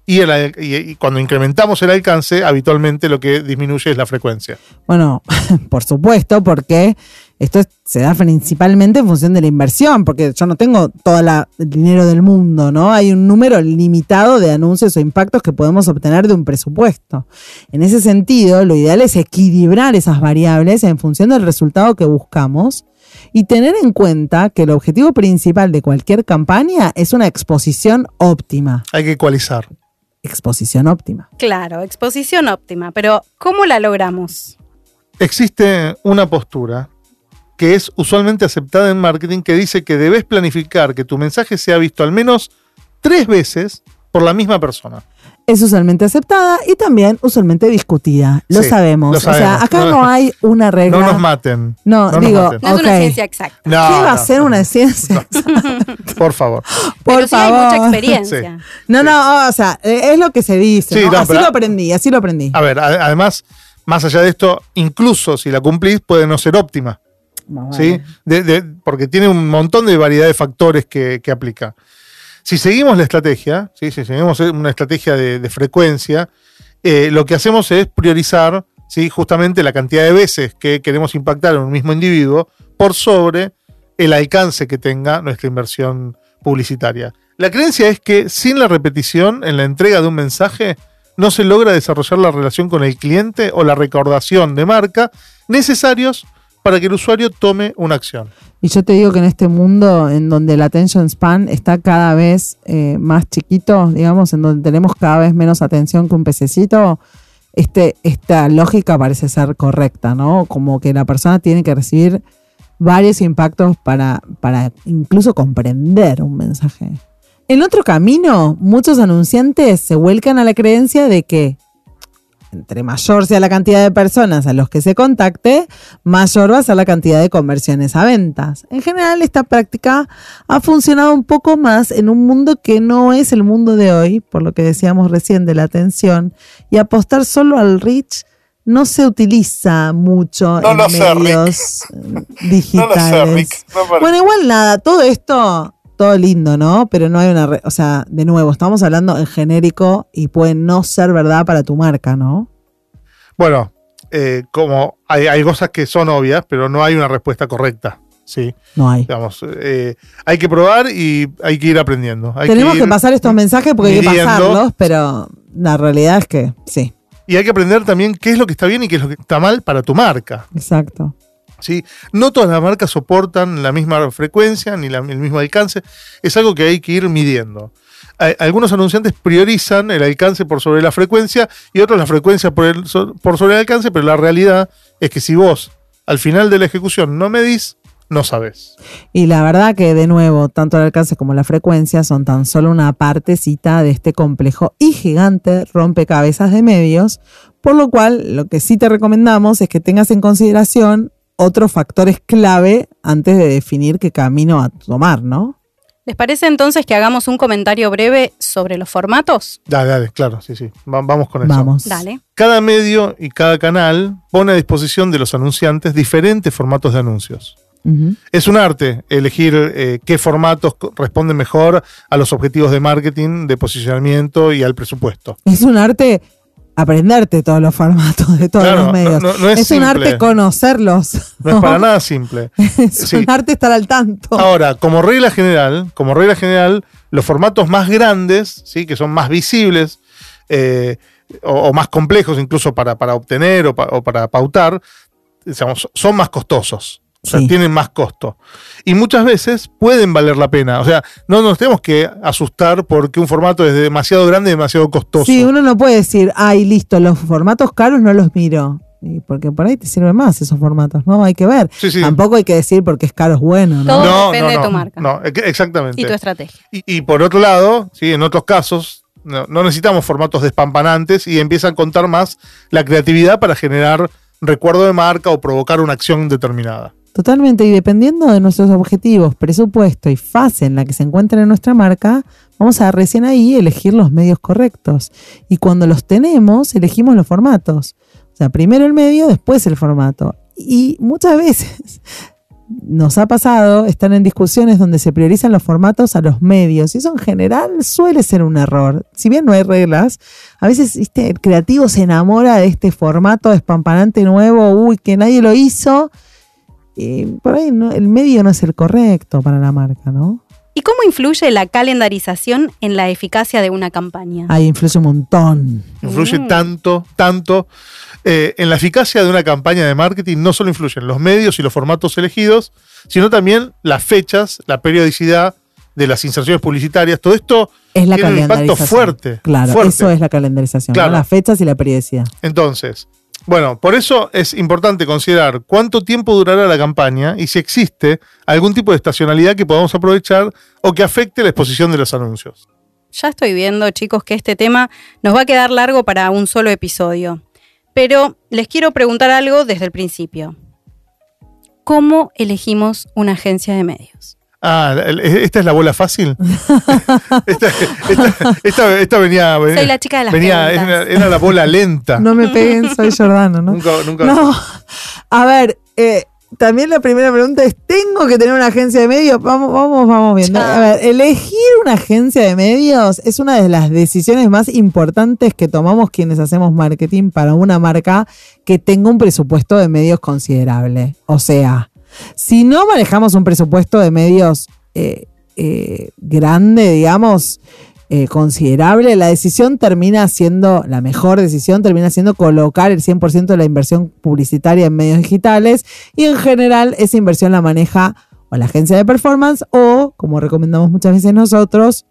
y, cuando incrementamos el alcance habitualmente lo que disminuye es la frecuencia. Bueno, por supuesto, porque esto es- se da principalmente en función de la inversión, porque yo no tengo todo el dinero del mundo, ¿no? Hay un número limitado de anuncios o impactos que podemos obtener de un presupuesto. En ese sentido, lo ideal es equilibrar esas variables en función del resultado que buscamos y tener en cuenta que el objetivo principal de cualquier campaña es una exposición óptima. Hay que ecualizar. Exposición óptima. Claro, exposición óptima, pero ¿cómo la logramos? Existe una postura que es usualmente aceptada en marketing que dice que debes planificar que tu mensaje sea visto al menos tres veces por la misma persona. Es usualmente aceptada y también usualmente discutida. Lo Sí, sabemos. lo O sea, acá No- no hay una regla. No nos maten. No, digo, maten. No es una ciencia exacta. No, ¿Qué va a ser no. una ciencia? Por favor. Por pero sí hay favor. mucha experiencia. No, no, o sea, eh, es lo que se dice. Sí, ¿no? no, así pero- lo aprendí, así lo aprendí. A ver, a- además, más allá de esto, incluso si la cumplís, puede no ser óptima. ¿sí? De- de- porque tiene un montón de variedad de factores que, que aplica. Si seguimos la estrategia, si seguimos una estrategia de, frecuencia, eh, lo que hacemos es priorizar justamente la cantidad de veces que queremos impactar en un mismo individuo por sobre el alcance que tenga nuestra inversión publicitaria. La creencia es que sin la repetición en la entrega de un mensaje no se logra desarrollar la relación con el cliente o la recordación de marca necesarios para que el usuario tome una acción. Y yo te digo que en este mundo en donde el attention span está cada vez eh, más chiquito, digamos, en donde tenemos cada vez menos atención que un pececito, este, esta lógica parece ser correcta, ¿no? Como que la persona tiene que recibir varios impactos para, para incluso comprender un mensaje. En otro camino, muchos anunciantes se vuelcan a la creencia de que entre mayor sea la cantidad de personas a los que se contacte, mayor va a ser la cantidad de conversiones a ventas. En general, esta práctica ha funcionado un poco más en un mundo que no es el mundo de hoy, por lo que decíamos recién de la atención, y apostar solo al reach no se utiliza mucho No en sé, medios digitales. No parece. Bueno, igual nada, todo esto, todo lindo, ¿no? Pero no hay una, re- o sea, de nuevo, estamos hablando en genérico y puede no ser verdad para tu marca, ¿no? Bueno, eh, como hay, hay cosas que son obvias, pero no hay una respuesta correcta. Sí, No hay. digamos, eh, hay que probar y hay que ir aprendiendo. Hay Tenemos que, ir pasar estos mensajes porque hay que pasarlos, pero la realidad es que sí. Y hay que aprender también qué es lo que está bien y qué es lo que está mal para tu marca. Exacto. No todas las marcas soportan la misma frecuencia ni el mismo alcance. Es algo que hay que ir midiendo. Algunos anunciantes priorizan el alcance por sobre la frecuencia y otros la frecuencia por, por sobre el alcance, pero la realidad es que si vos al final de la ejecución no medís, no sabés. Y la verdad que, de nuevo, tanto el alcance como la frecuencia son tan solo una partecita de este complejo y gigante rompecabezas de medios, por lo cual lo que sí te recomendamos es que tengas en consideración otros factores clave antes de definir qué camino a tomar, ¿no? ¿Les parece entonces que hagamos un comentario breve sobre los formatos? Dale, dale, claro, sí, sí. Va- vamos con eso. Vamos. Dale. Cada medio y cada canal pone a disposición de los anunciantes diferentes formatos de anuncios. Es un arte elegir eh, qué formatos responden mejor a los objetivos de marketing, de posicionamiento y al presupuesto. Es un arte aprenderte todos los formatos de todos Claro, los medios. no- no- no es un arte conocerlos. No es para nada simple. Es Sí. un arte estar al tanto. Ahora, como regla general, como regla general, los formatos más grandes, ¿sí? que son más visibles eh, o, o más complejos incluso para, para obtener o, pa- o para pautar, digamos, son más costosos. O sea, Sí. tienen más costo. Y muchas veces pueden valer la pena. O sea, no nos tenemos que asustar porque un formato es demasiado grande y demasiado costoso. Sí, uno no puede decir, ay, listo, los formatos caros no los miro. Porque por ahí te sirven más esos formatos, ¿no? Hay que ver. Sí, sí. Tampoco hay que decir porque es caro es bueno, ¿no? Todo depende de tu marca. No, exactamente. Y tu estrategia. Y, y por otro lado, ¿sí? en otros casos, no, no necesitamos formatos despampanantes y empieza a contar más la creatividad para generar recuerdo de marca o provocar una acción determinada. Totalmente, y dependiendo de nuestros objetivos, presupuesto y fase en la que se encuentra nuestra marca, vamos a recién ahí elegir los medios correctos. Y cuando los tenemos, elegimos los formatos. O sea, primero el medio, después el formato. Y muchas veces nos ha pasado, están en discusiones donde se priorizan los formatos a los medios. Y eso en general suele ser un error. Si bien no hay reglas, a veces ¿viste? el creativo se enamora de este formato despampanante nuevo, uy, que nadie lo hizo. Y por ahí no- el medio no es el correcto para la marca, ¿no? ¿Y cómo influye la calendarización en la eficacia de una campaña? Ahí influye un montón. Influye Mm. tanto, tanto. eh, en la eficacia de una campaña de marketing no solo influyen los medios y los formatos elegidos, sino también las fechas, la periodicidad de las inserciones publicitarias. Todo esto Es la tiene un impacto fuerte. Claro, fuerte. eso es la calendarización, ¿no? Claro. las fechas y la periodicidad. Entonces, bueno, por eso es importante considerar cuánto tiempo durará la campaña y si existe algún tipo de estacionalidad que podamos aprovechar o que afecte la exposición de los anuncios. Ya estoy viendo, chicos, que este tema nos va a quedar largo para un solo episodio. Pero les quiero preguntar algo desde el principio. ¿Cómo elegimos una agencia de medios? Ah, el- ¿esta es la bola fácil? esta, esta- esta- esta venía, venía, Soy la chica de las venía- era, era la bola lenta. No me peguen, soy Jordano, ¿no? Nunca, nunca. No, a ver, eh, también la primera pregunta es, ¿tengo que tener una agencia de medios? Vamos, vamos, vamos viendo. A ver, elegir una agencia de medios es una de las decisiones más importantes que tomamos quienes hacemos marketing para una marca que tenga un presupuesto de medios considerable. O sea, si no manejamos un presupuesto de medios eh, eh, grande, digamos, eh, considerable, la decisión termina siendo, la mejor decisión termina siendo colocar el 100% de la inversión publicitaria en medios digitales y en general esa inversión la maneja o la agencia de performance o, como recomendamos muchas veces nosotros,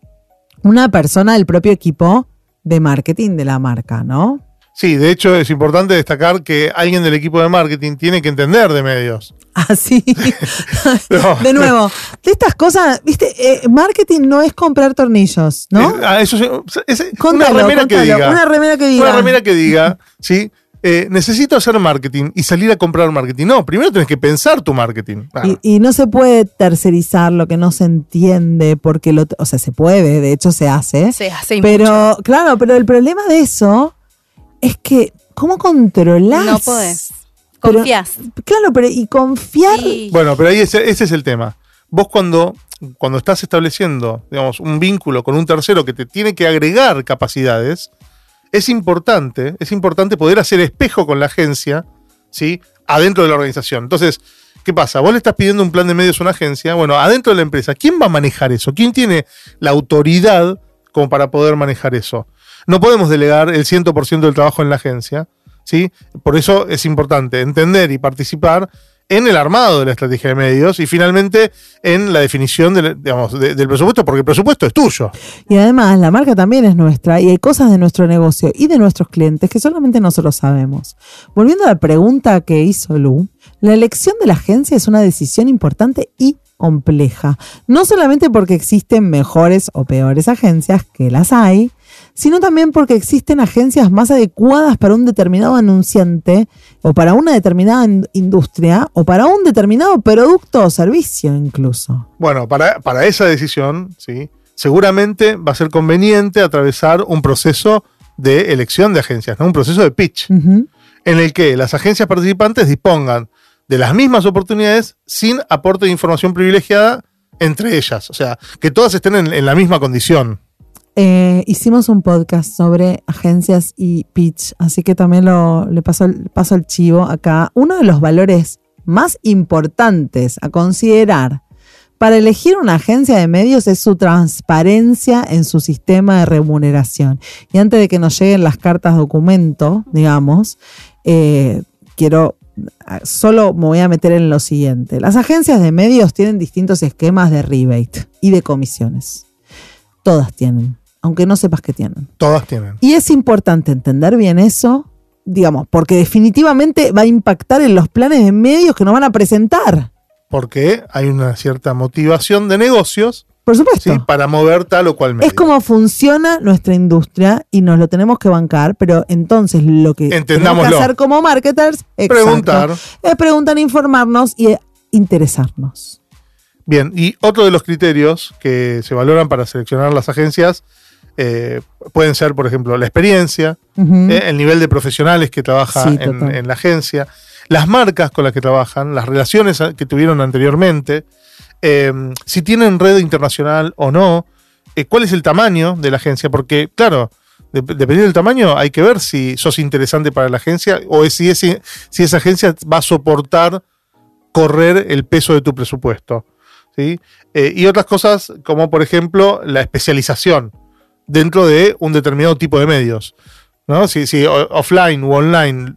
una persona del propio equipo de marketing de la marca, ¿no? Sí, de hecho es importante destacar que alguien del equipo de marketing tiene que entender de medios. Así. No. de nuevo, de estas cosas, viste, Eh, marketing no es comprar tornillos, ¿no? Eh, ah, eso es, es- una Contalo, remera que contalo, diga. Una remera que diga. Una remera que diga, ¿sí? Eh, necesito hacer marketing y salir a comprar marketing. No, primero tienes que pensar tu marketing. Ah, Y, y no se puede tercerizar lo que no se entiende, porque lo, o sea, se puede, de hecho se hace. Se hace pero, claro, pero el problema de eso es que, ¿cómo controlás? No podés. Pero- Confías. Claro, pero y confiar. Bueno, pero ahí ese, ese es el tema. Vos cuando, cuando estás estableciendo, digamos, un vínculo con un tercero que te tiene que agregar capacidades, es importante, es importante poder hacer espejo con la agencia, ¿sí? Adentro de la organización. Entonces, ¿qué pasa? Vos le estás pidiendo un plan de medios a una agencia, bueno, adentro de la empresa, ¿quién va a manejar eso? ¿Quién tiene la autoridad como para poder manejar eso? No podemos delegar el 100% del trabajo en la agencia. ¿sí? Por eso es importante entender y participar en el armado de la estrategia de medios y finalmente en la definición del, digamos, de- del presupuesto, porque el presupuesto es tuyo. Y además, la marca también es nuestra y hay cosas de nuestro negocio y de nuestros clientes que solamente nosotros sabemos. Volviendo a la pregunta que hizo Lu, la elección de la agencia es una decisión importante y compleja. No solamente porque existen mejores o peores agencias, que las hay, sino también porque existen agencias más adecuadas para un determinado anunciante o para una determinada in- industria o para un determinado producto o servicio incluso. Bueno, para, para esa decisión, ¿sí? seguramente va a ser conveniente atravesar un proceso de elección de agencias, ¿no? un proceso de pitch, en el que las agencias participantes dispongan de las mismas oportunidades sin aporte de información privilegiada entre ellas. O sea, que todas estén en, en la misma condición. Eh, hicimos un podcast sobre agencias y pitch, así que también le paso, el- chivo acá. Uno de los valores más importantes a considerar para elegir una agencia de medios es su transparencia en su sistema de remuneración. Y antes de que nos lleguen las cartas documento, digamos, eh, quiero solo me voy a meter en lo siguiente. Las agencias de medios tienen distintos esquemas de rebate y de comisiones. Todas tienen, aunque no sepas que tienen. Todas tienen. Y es importante entender bien eso, digamos, porque definitivamente va a impactar en los planes de medios que nos van a presentar. Porque hay una cierta motivación de negocios Por supuesto. ¿sí? para mover tal o cual medio. Es como funciona nuestra industria y nos lo tenemos que bancar, pero entonces lo que tenemos que hacer como marketers exacto, Preguntar. es preguntar, informarnos y interesarnos. Bien, y otro de los criterios que se valoran para seleccionar las agencias eh, pueden ser, por ejemplo, la experiencia, eh, el nivel de profesionales que trabaja Sí, en, la agencia, las marcas con las que trabajan, las relaciones que tuvieron anteriormente, eh, si tienen red internacional o no, eh, cuál es el tamaño de la agencia, porque claro, de- dependiendo del tamaño hay que ver si sos interesante para la agencia o es- si, ese- si esa agencia va a soportar correr el peso de tu presupuesto. ¿sí? Y otras cosas como por ejemplo la especialización dentro de un determinado tipo de medios. ¿no? Si, offline u online,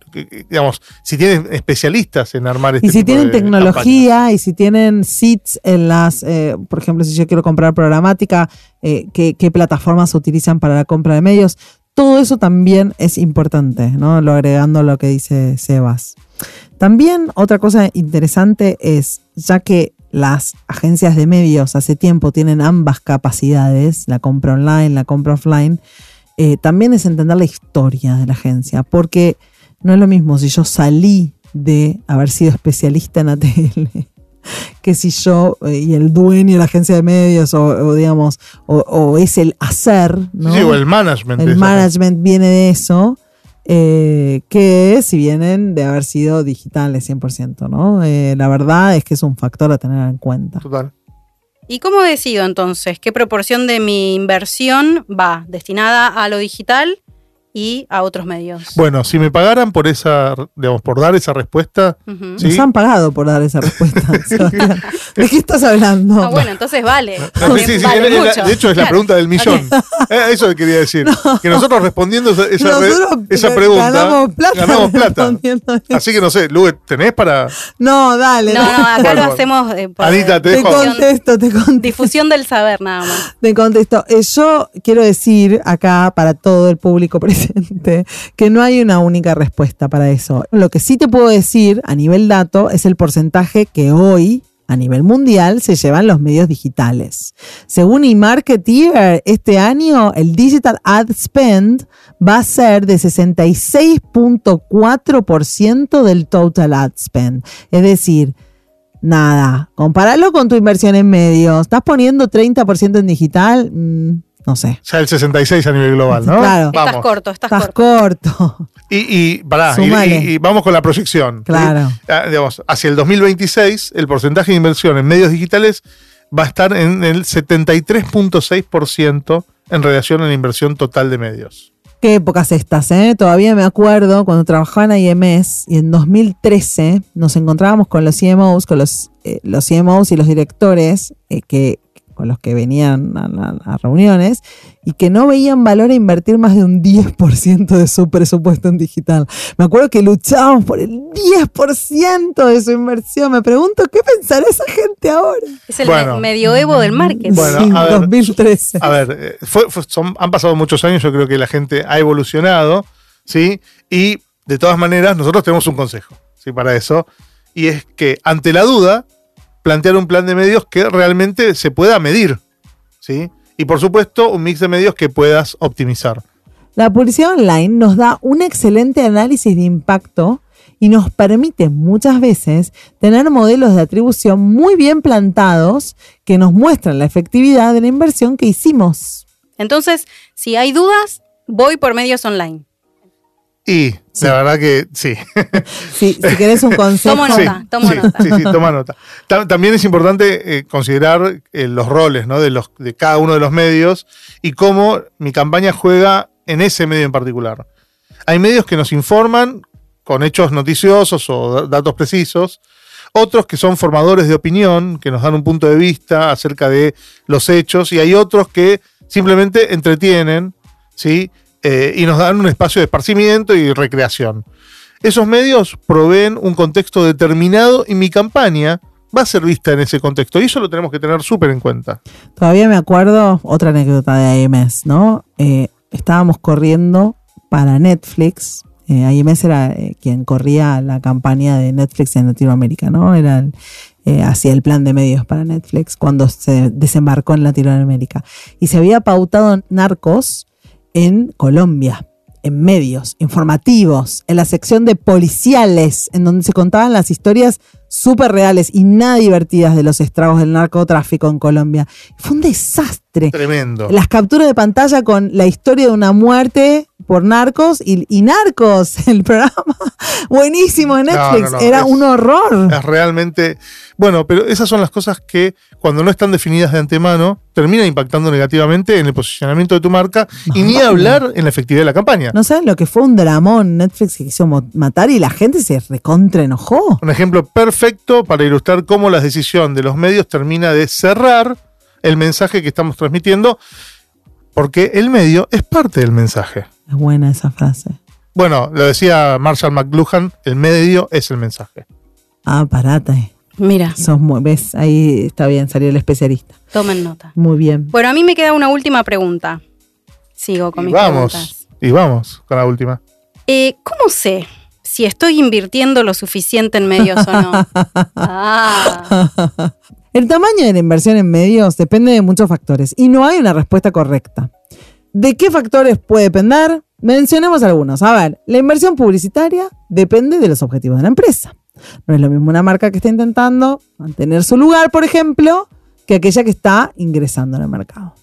digamos, si tienen especialistas en armar este Y si tipo tienen de tecnología y si tienen seats en las, eh, por ejemplo, si yo quiero comprar programática, eh, ¿qué, qué plataformas se utilizan para la compra de medios? Todo eso también es importante, ¿no? Lo agregando a lo que dice Sebas. También otra cosa interesante es, ya que las agencias de medios hace tiempo tienen ambas capacidades, la compra online, la compra offline, eh, también es entender la historia de la agencia, porque no es lo mismo si yo salí de haber sido especialista en ATL que si yo eh, y el dueño de la agencia de medios o, o digamos o, o es el hacer ¿no? Sí, o el management. el management viene de eso eh, que si vienen de haber sido digitales 100%, ¿no? Eh, la verdad es que es un factor a tener en cuenta. Total. ¿Y cómo decido entonces qué proporción de mi inversión va destinada a lo digital y a otros medios? Bueno, si me pagaran por esa, digamos, por dar esa respuesta, Ujú. Sí. Nos han pagado por dar esa respuesta. ¿De qué estás hablando? Ah, bueno, entonces vale. Sí, También sí, sí, vale es la- mucho. de hecho es la pregunta del millón. Eh, Eso quería decir. Que nosotros respondiendo esa, esa re- Nosotros esa ga- pregunta ganamos plata ganamos. Así que no sé, Lugue, ¿tenés para...? No, dale. No, no, acá Bueno, lo hacemos eh, por Anita, te Te dejo. contesto, te contesto. difusión del saber nada más. Te contesto. Eh, yo quiero decir acá para todo el público presente que no hay una única respuesta para eso. Lo que sí te puedo decir a nivel dato es el porcentaje que hoy a nivel mundial se llevan los medios digitales. Según eMarketeer, este año el Digital Ad Spend va a ser de 66.4% del Total Ad Spend. Es decir, Nada, compáralo con tu inversión en medios. ¿Estás poniendo 30% en digital? Mm, no sé. Ya el 66 a nivel global, ¿no? Claro. Estás Vamos. corto, estás, Estás corto. corto. Y, y, pará, y- y- y vamos con la proyección. Claro. Ah, digamos, hacia el 2026, el porcentaje de inversión en medios digitales va a estar en el 73.6% en relación a la inversión total de medios. Qué épocas estas, ¿eh? Todavía me acuerdo cuando trabajaba en IMS y en 2013 nos encontrábamos con los CMOs, con los, eh, los CMOs y los directores eh, que con los que venían a, reuniones y que no veían valor a invertir más de un 10% de su presupuesto en digital. Me acuerdo que luchábamos por el 10% de su inversión. Me pregunto qué pensará esa gente ahora. Es el Bueno. me- medioevo del marketing. Bueno, Sí, a ver, 2013. A ver, eh, fue- fue- son- han pasado muchos años, yo creo que la gente ha evolucionado, ¿sí? Y de todas maneras, nosotros tenemos un consejo, ¿sí? Para eso. Y es que ante la duda, plantear un plan de medios que realmente se pueda medir, ¿sí? Y por supuesto, un mix de medios que puedas optimizar. La publicidad online nos da un excelente análisis de impacto y nos permite muchas veces tener modelos de atribución muy bien plantados que nos muestran la efectividad de la inversión que hicimos. Entonces, si hay dudas, voy por medios online. Y Sí. la verdad que sí. Si, si querés un consejo. Tomo nota, sí, tomo sí, nota. Sí, sí, toma nota. Ta- También es importante eh, considerar eh, los roles ¿no? de, los, de cada uno de los medios y cómo mi campaña juega en ese medio en particular. Hay medios que nos informan con hechos noticiosos o da- datos precisos, otros que son formadores de opinión, que nos dan un punto de vista acerca de los hechos, y hay otros que simplemente entretienen, ¿sí? Eh, y nos dan un espacio de esparcimiento y recreación. Esos medios proveen un contexto determinado y mi campaña va a ser vista en ese contexto. Y eso lo tenemos que tener súper en cuenta. Todavía me acuerdo otra anécdota de AMS, ¿no? Eh, estábamos corriendo para Netflix. Eh, AMS era eh, quien corría la campaña de Netflix en Latinoamérica, ¿no? Era el, el plan de medios para Netflix cuando se desembarcó en Latinoamérica. Y se había pautado Narcos en Colombia, en medios informativos, en la sección de policiales, en donde se contaban las historias súper reales y nada divertidas de los estragos del narcotráfico en Colombia. Fue un desastre. Tremendo. Las capturas de pantalla con la historia de una muerte por narcos y, y narcos, el programa buenísimo de Netflix, no, no, era es- un horror. Es realmente. Bueno, pero esas son las cosas que, cuando no están definidas de antemano, terminan impactando negativamente en el posicionamiento de tu marca y ni hablar en la efectividad de la campaña. No saben lo que fue un dramón Netflix que quiso matar y la gente se recontra enojó. Un ejemplo perfecto para ilustrar cómo la decisión de los medios termina de cerrar el mensaje que estamos transmitiendo, porque el medio es parte del mensaje. Es buena esa frase. Bueno, lo decía Marshall McLuhan, el medio es el mensaje. Ah, parate. Mira, Sos muy, ves, ahí está bien, salió el especialista. tomen nota. Muy bien. Bueno, a mí me queda una última pregunta. Sigo con Y mis vamos, preguntas. y vamos con la última. Eh, ¿Cómo sé si estoy invirtiendo lo suficiente en medios o no? Ah, El tamaño de la inversión en medios depende de muchos factores y no hay una respuesta correcta. ¿De qué factores puede depender? Mencionemos algunos. A ver, la inversión publicitaria depende de los objetivos de la empresa. No es lo mismo una marca que está intentando mantener su lugar, por ejemplo, que aquella que está ingresando en el mercado.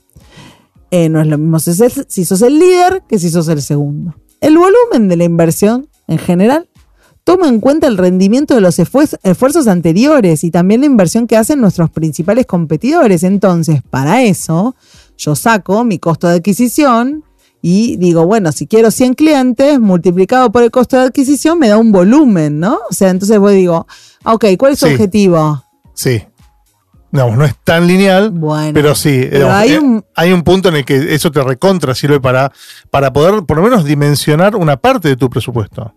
Eh, no es lo mismo si sos, el, si sos el líder que si sos el segundo. El volumen de la inversión en general toma en cuenta el rendimiento de los esfuer- esfuerzos anteriores y también la inversión que hacen nuestros principales competidores. Entonces, para eso, yo saco mi costo de adquisición y digo, bueno, si quiero 100 clientes, multiplicado por el costo de adquisición, me da un volumen, ¿no? O sea, entonces voy y digo, ah, ok, ¿cuál es Sí. objetivo? Sí. No, no es tan lineal, Bueno, pero sí. pero digamos, hay eh, un- hay un punto en el que eso te recontra sirve para, para poder por lo menos dimensionar una parte de tu presupuesto.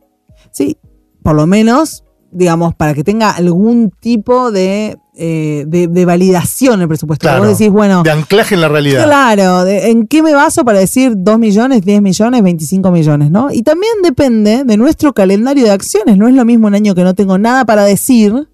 Sí, por lo menos, digamos, para que tenga algún tipo de, eh, de, de validación el presupuesto. Claro. Vos decís, bueno, De anclaje en la realidad. Claro, de- ¿en qué me baso para decir 2 millones, 10 millones, 25 millones, no? Y también depende de nuestro calendario de acciones. No es lo mismo un año que no tengo nada para decir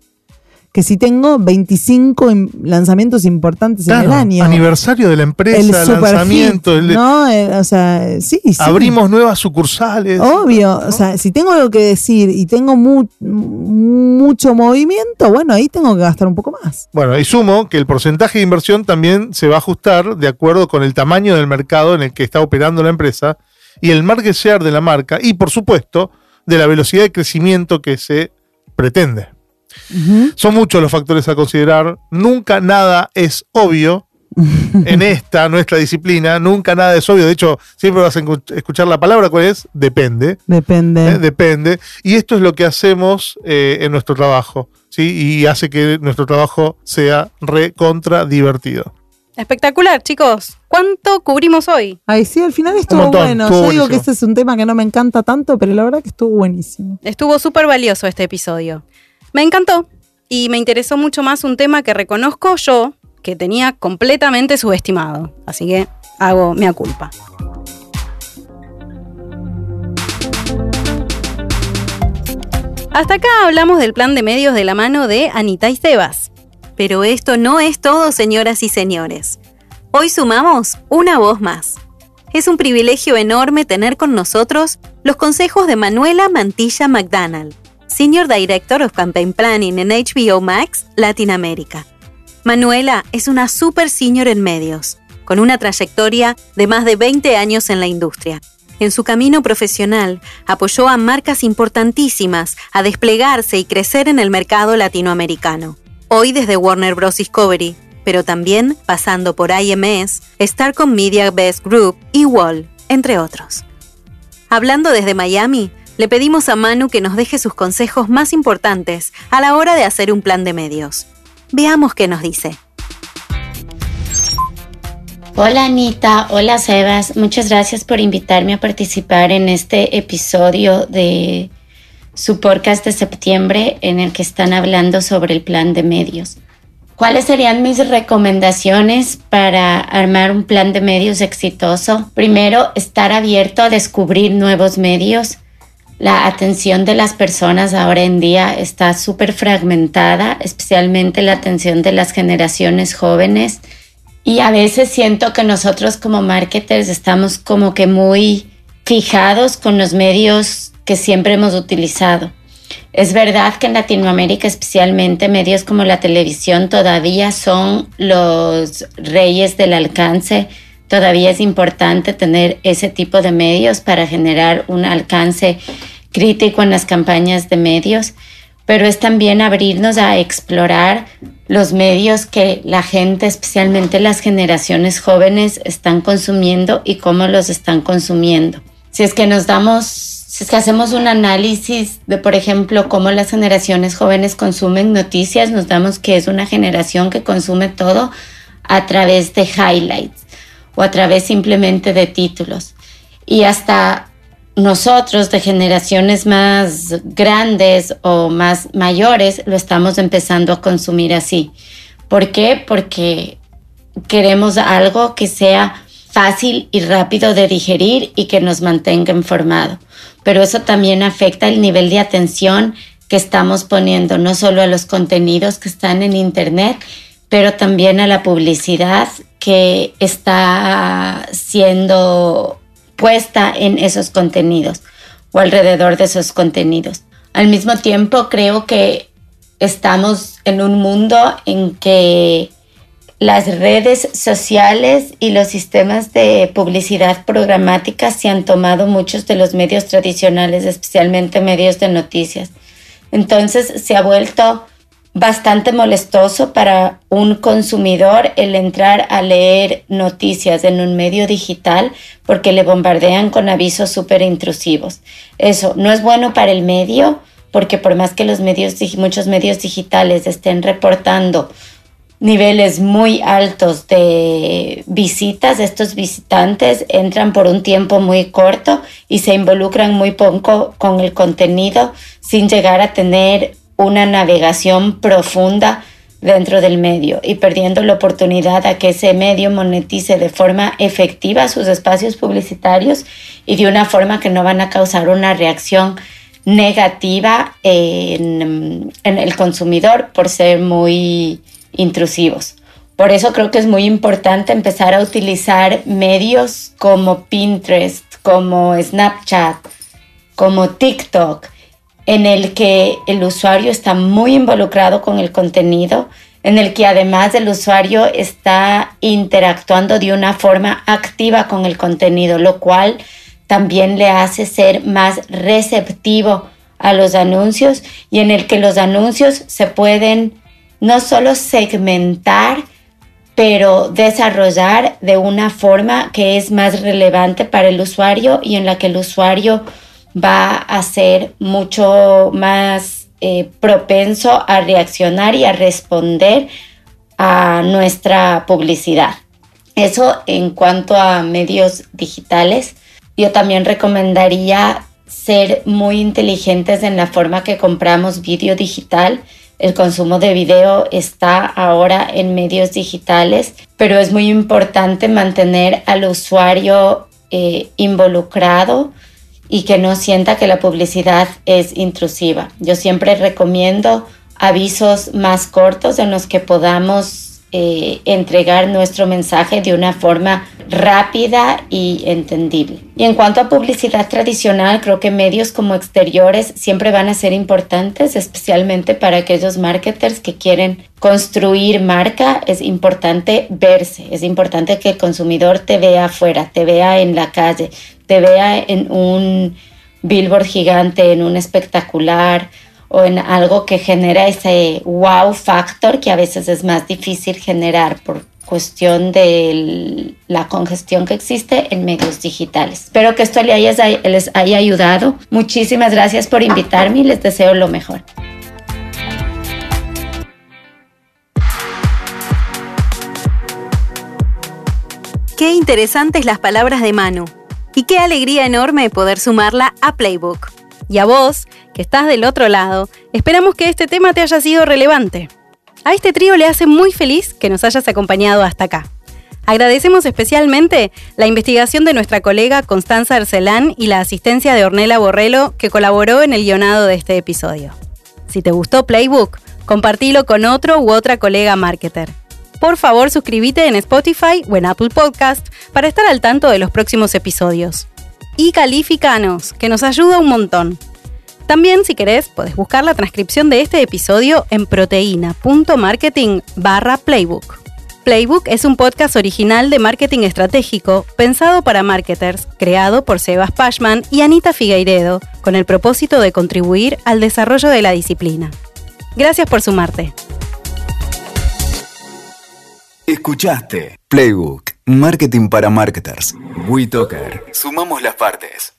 que si tengo 25 im- lanzamientos importantes en el año. Aniversario de la el empresa, super lanzamiento. hit, el- ¿no? Eh, o sea, sí, sí. Abrimos nuevas sucursales. Obvio, o sea, si tengo algo que decir y tengo mu- mucho movimiento, bueno, ahí tengo que gastar un poco más. Bueno, y sumo que el porcentaje de inversión también se va a ajustar de acuerdo con el tamaño del mercado en el que está operando la empresa y el market share de la marca y, por supuesto, de la velocidad de crecimiento que se pretende. Son muchos los factores a considerar. Nunca nada es obvio en esta, nuestra disciplina. Nunca nada es obvio. De hecho, siempre vas a escu- escuchar la palabra, ¿cuál es? Depende. Depende. ¿eh? Depende. Y esto es lo que hacemos eh, en nuestro trabajo. ¿sí? Y hace que nuestro trabajo sea recontra divertido. Espectacular, chicos. ¿Cuánto cubrimos hoy? Ay, sí, al final estuvo montón, bueno. estuvo Yo digo que este es un tema que no me encanta tanto, pero la verdad que estuvo buenísimo. Estuvo súper valioso este episodio. Me encantó y me interesó mucho más un tema que reconozco yo que tenía completamente subestimado. Así que hago mea culpa. Hasta acá hablamos del plan de medios de la mano de Anita y Sebas. Pero esto no es todo, señoras y señores. Hoy sumamos una voz más. Es un privilegio enorme tener con nosotros los consejos de Manuela Mantilla McDonald, Senior Director of Campaign Planning en HBO Max Latinoamérica. Manuela es una super senior en medios, con una trayectoria de más de 20 años en la industria. En su camino profesional, apoyó a marcas importantísimas a desplegarse y crecer en el mercado latinoamericano. Hoy desde Warner Bros. Discovery, pero también pasando por IMS, Starcom Media Best Group y Wall, entre otros. Hablando desde Miami, le pedimos a Manu que nos deje sus consejos más importantes a la hora de hacer un plan de medios. Veamos qué nos dice. Hola Anita, hola Sebas, muchas gracias por invitarme a participar en este episodio de su podcast de septiembre en el que están hablando sobre el plan de medios. ¿Cuáles serían mis recomendaciones para armar un plan de medios exitoso? Primero, estar abierto a descubrir nuevos medios. La atención de las personas ahora en día está súper fragmentada, especialmente la atención de las generaciones jóvenes. Y a veces siento que nosotros como marketers estamos como que muy fijados con los medios que siempre hemos utilizado. Es verdad que en Latinoamérica especialmente medios como la televisión todavía son los reyes del alcance. Todavía es importante tener ese tipo de medios para generar un alcance crítico en las campañas de medios, pero es también abrirnos a explorar los medios que la gente, especialmente las generaciones jóvenes, están consumiendo y cómo los están consumiendo. Si es que nos damos, si es que hacemos un análisis de, por ejemplo, cómo las generaciones jóvenes consumen noticias, nos damos que es una generación que consume todo a través de highlights o a través simplemente de títulos. Y hasta nosotros de generaciones más grandes o más mayores lo estamos empezando a consumir así. ¿Por qué? Porque queremos algo que sea fácil y rápido de digerir y que nos mantenga informado. Pero eso también afecta el nivel de atención que estamos poniendo, no solo a los contenidos que están en Internet, pero también a la publicidad que está siendo puesta en esos contenidos o alrededor de esos contenidos. Al mismo tiempo, creo que estamos en un mundo en que las redes sociales y los sistemas de publicidad programática se han tomado muchos de los medios tradicionales, especialmente medios de noticias. Entonces se ha vuelto bastante molestoso para un consumidor el entrar a leer noticias en un medio digital porque le bombardean con avisos súper intrusivos. Eso no es bueno para el medio porque por más que los medios, muchos medios digitales estén reportando niveles muy altos de visitas, estos visitantes entran por un tiempo muy corto y se involucran muy poco con el contenido sin llegar a tener una navegación profunda dentro del medio y perdiendo la oportunidad a que ese medio monetice de forma efectiva sus espacios publicitarios y de una forma que no van a causar una reacción negativa en, en el consumidor por ser muy intrusivos. Por eso creo que es muy importante empezar a utilizar medios como Pinterest, como Snapchat, como TikTok, en el que el usuario está muy involucrado con el contenido, en el que además el usuario está interactuando de una forma activa con el contenido, lo cual también le hace ser más receptivo a los anuncios y en el que los anuncios se pueden no solo segmentar, pero desarrollar de una forma que es más relevante para el usuario y en la que el usuario va a ser mucho más eh, propenso a reaccionar y a responder a nuestra publicidad. Eso en cuanto a medios digitales. Yo también recomendaría ser muy inteligentes en la forma que compramos vídeo digital. El consumo de video está ahora en medios digitales, pero es muy importante mantener al usuario eh, involucrado y que no sienta que la publicidad es intrusiva. Yo siempre recomiendo avisos más cortos en los que podamos eh, entregar nuestro mensaje de una forma rápida y entendible. Y en cuanto a publicidad tradicional, creo que medios como exteriores siempre van a ser importantes, especialmente para aquellos marketers que quieren construir marca. Es importante verse, es importante que el consumidor te vea afuera, te vea en la calle, te vea en un billboard gigante, en un espectacular o en algo que genera ese wow factor que a veces es más difícil generar por cuestión de la congestión que existe en medios digitales. Espero que esto les haya, ayudado. Muchísimas gracias por invitarme y les deseo lo mejor. Qué interesantes las palabras de Manu. Y qué alegría enorme poder sumarla a Playbook. Y a vos, que estás del otro lado, esperamos que este tema te haya sido relevante. A este trío le hace muy feliz que nos hayas acompañado hasta acá. Agradecemos especialmente la investigación de nuestra colega Constanza Arcelán y la asistencia de Ornella Borrello, que colaboró en el guionado de este episodio. Si te gustó Playbook, compartilo con otro u otra colega marketer. Por favor, suscríbete en Spotify o en Apple Podcast para estar al tanto de los próximos episodios. Y calificanos, que nos ayuda un montón. También, si querés, podés buscar la transcripción de este episodio en proteína.marketing barra playbook. Playbook es un podcast original de marketing estratégico pensado para marketers, creado por Sebas Pashman y Anita Figueiredo, con el propósito de contribuir al desarrollo de la disciplina. Gracias por sumarte. Escuchaste Playbook, Marketing para Marketers. WeToker. Sumamos las partes.